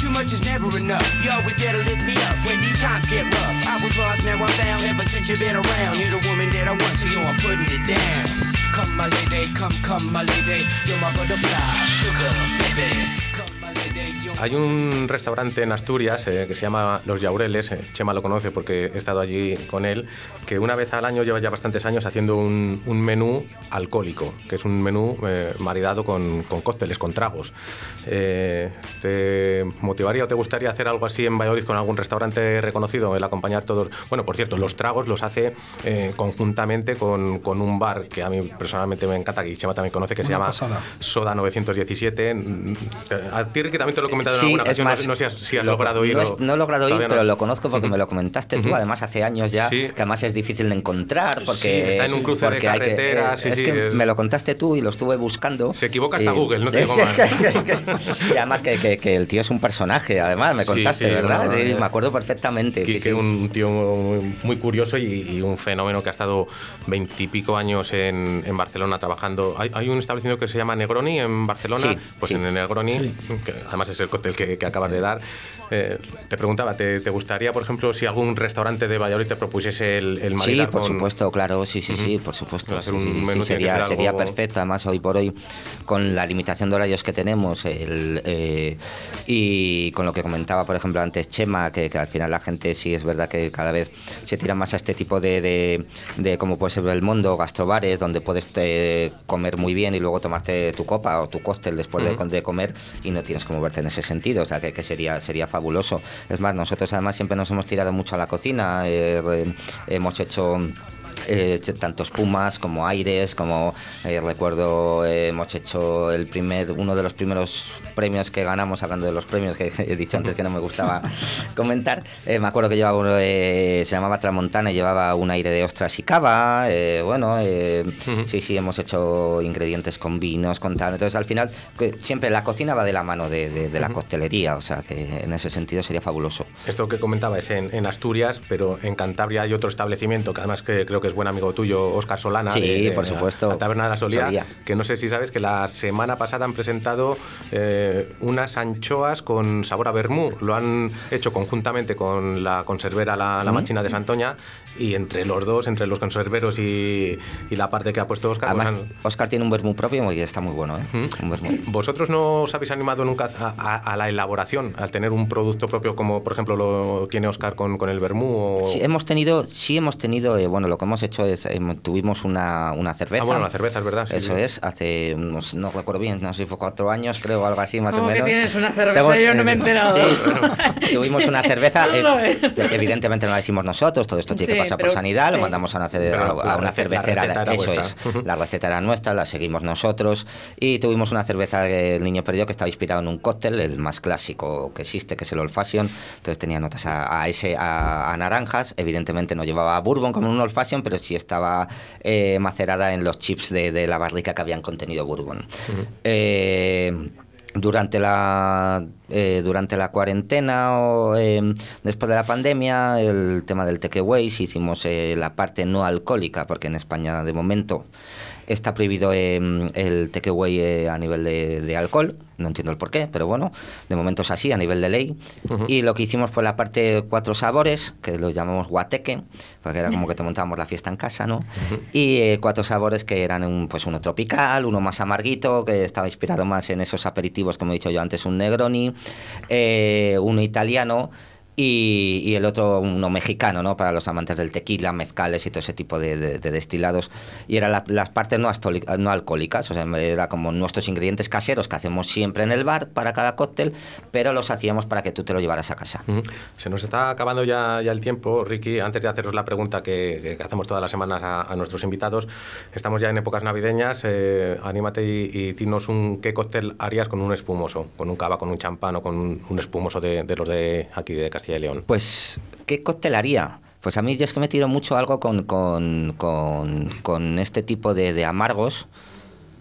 Too much is never enough. You always to lift me up when these times get rough. I was lost, found. Ever since you've been around, you're the woman that I want, so I'm putting it down. Come, my lady, come, come, my lady. You're my butterfly, sugar, baby. Hay un restaurante en Asturias eh, que se llama Los Yaureles, eh, Chema lo conoce porque he estado allí con él, que una vez al año lleva ya bastantes años haciendo un, un menú alcohólico, que es un menú eh, maridado con, con cócteles, con tragos. Eh, ¿Te motivaría o te gustaría hacer algo así en Valladolid con algún restaurante reconocido, el acompañar todos? Bueno, por cierto, los tragos los hace eh, conjuntamente con, con un bar que a mí personalmente me encanta, que Chema también conoce, que se Una llama pasada. Soda 917. Mm, A ti, Ricky, también te lo he comentado comentado en Sí, alguna ocasión, más, no, no sé si has lo- logrado oír. No, o- es- no he logrado no. pero lo conozco porque me lo comentaste tú, además hace años ya, Sí. que además es difícil de encontrar porque Sí, está en un cruce de porque hay que- carreteras, sí, es sí, que es- me lo contaste tú y lo estuve buscando. Se equivoca hasta Y- Google, no te [LAUGHS] digo Sí, más. [LAUGHS] y además que, que- que el tío es un personaje, además, me Sí, contaste, sí, ¿verdad? bueno, sí, eh, me acuerdo perfectamente. sí, Quique, sí. un tío muy, muy curioso y, y un fenómeno que ha estado veintipico años en, en Barcelona trabajando. Hay, hay un establecimiento que se llama Negroni en Barcelona. Sí, pues sí. en el Negroni, que además es el cóctel que, que acabas de dar, eh, te preguntaba, ¿te, te gustaría, por ejemplo, si algún restaurante de Valladolid te propusiese el, el Sí, por con- supuesto, claro, sí, sí, sí, por supuesto. Sí, sí, sería, ser sería algo- perfecto, además hoy por hoy, con la limitación de horarios que tenemos el, eh, y con lo que comentaba, por ejemplo, antes Chema, que, que al final la gente sí es verdad que cada vez se tira más a este tipo de, de, de como puede ser el mundo, gastrobares, donde puedes eh, comer muy bien y luego tomarte tu copa o tu cóctel después de- Ujú. de, comer y no tienes que en ese sentido, o sea que, que sería, sería fabuloso. Es más, nosotros además siempre nos hemos tirado mucho a la cocina, eh, hemos hecho eh, tanto espumas como aires, como eh, recuerdo eh, hemos hecho el primer uno de los primeros premios que ganamos, hablando de los premios que he dicho antes que no me gustaba [LAUGHS] comentar, eh, me acuerdo que llevaba uno, se llamaba Tramontana y llevaba un aire de ostras y cava, bueno, sí, sí, hemos hecho ingredientes con vinos, con tal, entonces al final que siempre la cocina va de la mano de, de- de la coctelería, o sea que en ese sentido sería fabuloso. Esto que comentaba es en, en Asturias, pero en Cantabria hay otro establecimiento que además que creo que es buen amigo tuyo, Óscar Solana. Sí, por supuesto. La Taberna de la Solía, Solía. que no sé si sabes que la semana pasada han presentado eh, unas anchoas con sabor a vermú. Lo han hecho conjuntamente con la conservera La, la. Machina de Santoña y entre los dos, entre los conserveros y, y la parte que ha puesto Óscar, pues Además, han- Oscar tiene un vermú propio y está muy bueno, ¿eh? Un. ¿Vosotros no os habéis animado nunca a, a- a la elaboración, al tener un producto propio como por ejemplo lo tiene Oscar con, con el vermú? O... Sí, hemos tenido, sí hemos tenido, eh, bueno, lo que hemos hecho es, eh, tuvimos una, una cerveza. Ah, bueno, la cerveza, es verdad. sí, Eso sí. es, hace unos, no recuerdo bien, no sé si fue cuatro años, creo, o algo así, más o ¿Cómo que menos. tienes una cerveza? Yo no me he enterado. Sí, [LAUGHS] tuvimos una cerveza, [LAUGHS] eh, evidentemente no la hicimos nosotros, todo esto tiene Sí, que pero- por sanidad, lo mandamos a una, a una receta- la cervecera, eso vuestra. es, la receta era nuestra, la seguimos nosotros. Y tuvimos una cerveza que el niño perdió que estaba inspirado en un cóctel, el más clásico que existe, que es el Old Fashion, entonces tenía notas a, a ese, a, a naranjas, evidentemente no llevaba bourbon como un Old Fashion, pero sí estaba eh, macerada en los chips de, de la barrica que habían contenido bourbon. Eh, durante la eh, durante la cuarentena o eh, después de la pandemia el tema del takeaways hicimos eh, la parte no alcohólica porque en España de momento está prohibido eh, el takeaway eh, a nivel de, de alcohol. No entiendo el por qué pero bueno de momento es así a nivel de ley. Y lo que hicimos fue la parte cuatro sabores que lo llamamos guateque porque era como que te montábamos la fiesta en casa no y eh, cuatro sabores que eran un, pues uno tropical, uno más amarguito, que estaba inspirado más en esos aperitivos, como he dicho yo antes, un Negroni, eh, uno italiano y, y el otro uno mexicano, ¿no? Para los amantes del tequila, mezcales y todo ese tipo de, de- de destilados. Y eran la- las partes no, no alcohólicas, o sea, era como nuestros ingredientes caseros que hacemos siempre en el bar para cada cóctel, pero los hacíamos para que tú te lo llevaras a casa. Se nos está acabando ya, ya el tiempo, Ricky. Antes de haceros la pregunta que, que hacemos todas las semanas a, a nuestros invitados, estamos ya en épocas navideñas. eh, anímate y, y dinos un, qué cóctel harías con un espumoso, con un cava, con un champán o con un, un espumoso de, de los de aquí de Castilla Pues, ¿qué cóctel haría? Pues a mí yo es que me tiro mucho algo con, con, con, este tipo de amargos.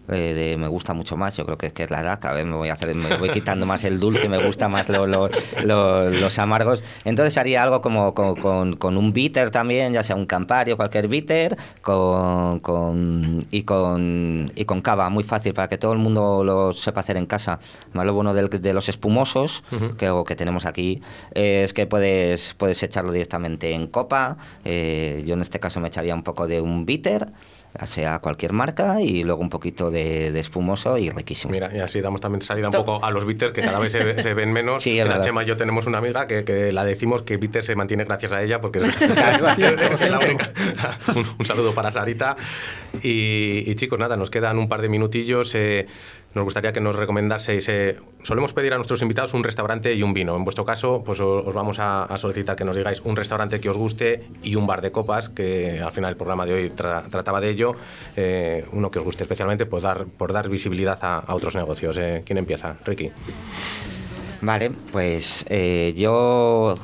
Eh, de- me gusta mucho más, yo creo que, que es la edad, cada vez me voy, a hacer, me voy quitando más el dulce, me gusta más lo- lo- lo- los amargos. Entonces haría algo como con, con- con un bitter también, ya sea un Campari o cualquier bitter, con, con- y, con, y con cava, muy fácil para que todo el mundo lo sepa hacer en casa. Más lo bueno del- de los espumosos que, o que tenemos aquí es que puedes, puedes echarlo directamente en copa. eh, yo en este caso me echaría un poco de un bitter, sea cualquier marca, y luego un poquito de, de espumoso y riquísimo. Mira, y así damos también salida un poco a los bitters que cada vez se, se ven menos. [LAUGHS] Sí, En la. Chema y yo tenemos una amiga que, que la decimos que bitter se mantiene gracias a ella porque es, [LAUGHS] es la única. [LAUGHS] Un, un saludo para Sarita. Y, y, chicos, nada, nos quedan un par de minutillos. eh, nos gustaría que nos recomendaseis. eh, solemos pedir a nuestros invitados un restaurante y un vino. En vuestro caso, pues os vamos a, solicitar que nos digáis un restaurante que os guste y un bar de copas, que al final el programa de hoy tra- trataba de ello. eh, uno que os guste especialmente por dar, por dar visibilidad a, otros negocios. eh. ¿Quién empieza? Ricky. Vale, pues yo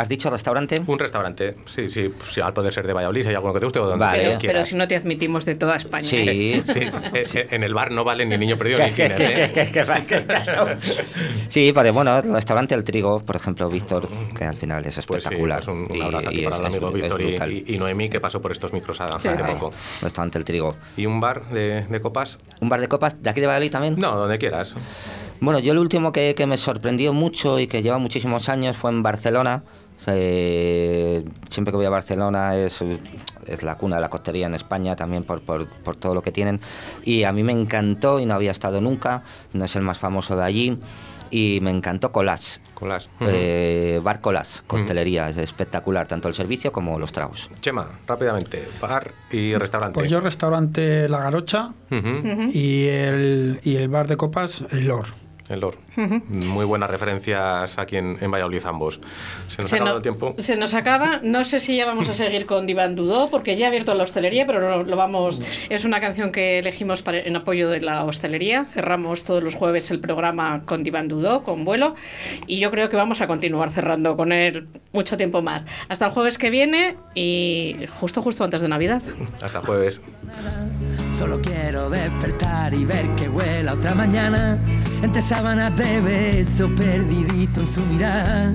¿Has dicho restaurante? Un restaurante, sí, sí, sí, al poder ser de Valladolid, si hay alguno que te guste o donde vale. pero, quieras. pero si no te admitimos de toda España. Sí, ¿eh? sí. en el bar no vale ni niño perdido ni cine. ¿eh? sí, pero bueno, el restaurante El Trigo, por ejemplo, Víctor, que al final es pues espectacular. Sí, un, un abrazo aquí para el amigo Víctor y, y, Noemí, que pasó por estos micros hace sí, poco. Restaurante El Trigo. ¿Y un bar de, de copas? ¿Un bar de copas de aquí de Valladolid también? No, donde quieras. Bueno, yo el último que, que me sorprendió mucho y que lleva muchísimos años fue en Barcelona, eh, siempre que voy a Barcelona es, es, la cuna de la costería en España también por, por, por, todo lo que tienen y a mí me encantó y no había estado nunca, no es el más famoso de allí y me encantó Colás. Colás. Eh, bar Colás, costelería, es espectacular, tanto el servicio como los tragos. Chema, rápidamente, bar y restaurante. Pues yo restaurante La Garocha uh -huh. y, el, y el bar de copas El Lor. El Lor. Uh -huh. Muy buenas referencias aquí en, en Valladolid ambos. Se nos se ha acabado no, el tiempo. Se nos acaba. No sé si ya vamos a seguir con Divan Dudó, porque ya ha abierto la hostelería, pero lo, lo vamos. Es una canción que elegimos para, en apoyo de la hostelería. Cerramos todos los jueves el programa con Divan Dudó, con vuelo. Y yo creo que vamos a continuar cerrando con él mucho tiempo más. Hasta el jueves que viene y justo, justo antes de Navidad. Hasta jueves. Solo quiero despertar y ver que vuela otra mañana entre sábanas de beso perdidito en su mirada.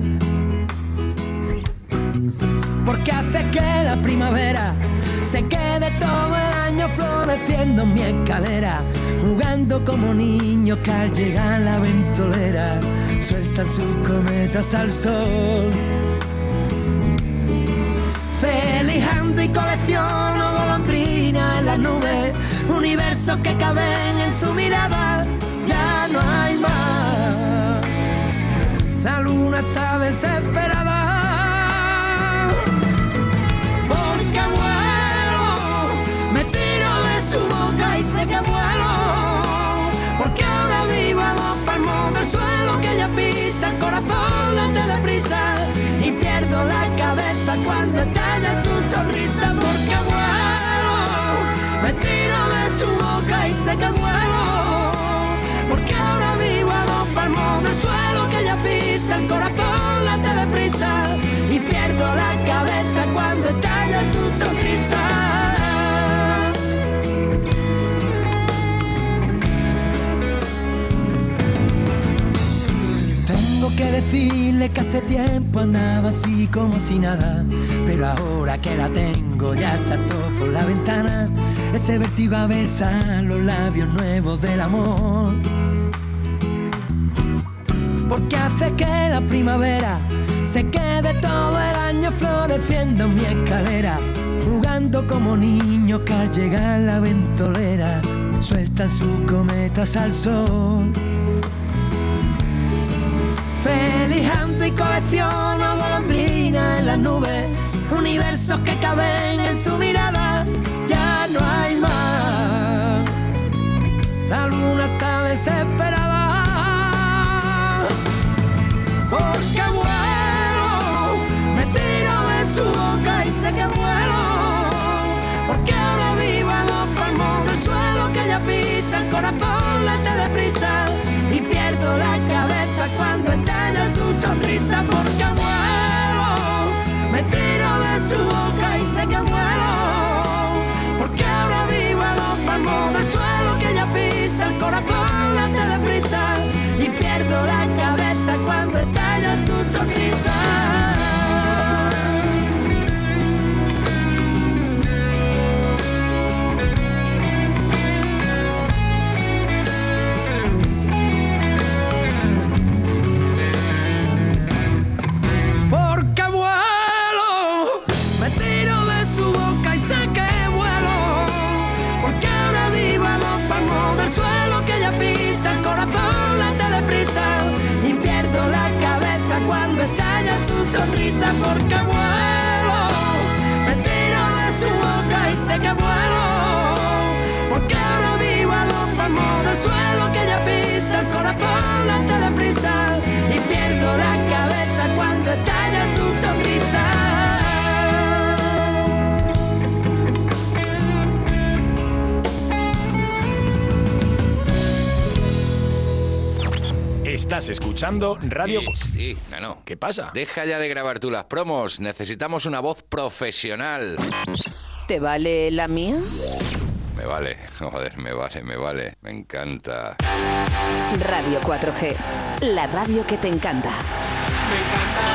Porque hace que la primavera se quede todo el año floreciendo en mi escalera, jugando como niños que al llegar la ventolera sueltan sus cometas al sol. Felijando y colecciono golondrinas en las nubes, universos que caben en su mirada, ya no hay más. La luna está desesperada. Porque vuelo, me tiro de su boca y sé que vuelo. Porque ahora vivo a dos palmos del suelo que ella pisa, el corazón late deprisa y pierdo la cabeza cuando estalla su sonrisa. Porque cuando estalla su sonrisa. Tengo que decirle que hace tiempo andaba así como si nada, pero ahora que la tengo ya saltó por la ventana ese vértigo a besar los labios nuevos del amor. Porque hace que la primavera se quede todo el año floreciendo en mi escalera, jugando como niños que al llegar la ventolera sueltan sus cometas al sol. Felijando y colecciono golondrinas en las nubes, universos que caben en su mirada, ya no hay más. La luna está desesperada. Y pierdo la cabeza cuando estalla su sonrisa. Porque vuelo, me tiro de su boca y sé que vuelo. Porque ahora vivo a dos palmos del suelo que ella pisa, el corazón late deprisa y pierdo la cabeza cuando estalla su sonrisa. Estás Estás escuchando Radio... Sí, sí, Nano. ¿Qué pasa? Deja ya de grabar tú las promos. Necesitamos una voz profesional. ¿Te vale la mía? Me vale, [LAUGHS] joder, me vale, me vale. Me encanta. Radio 4G, la radio que te encanta.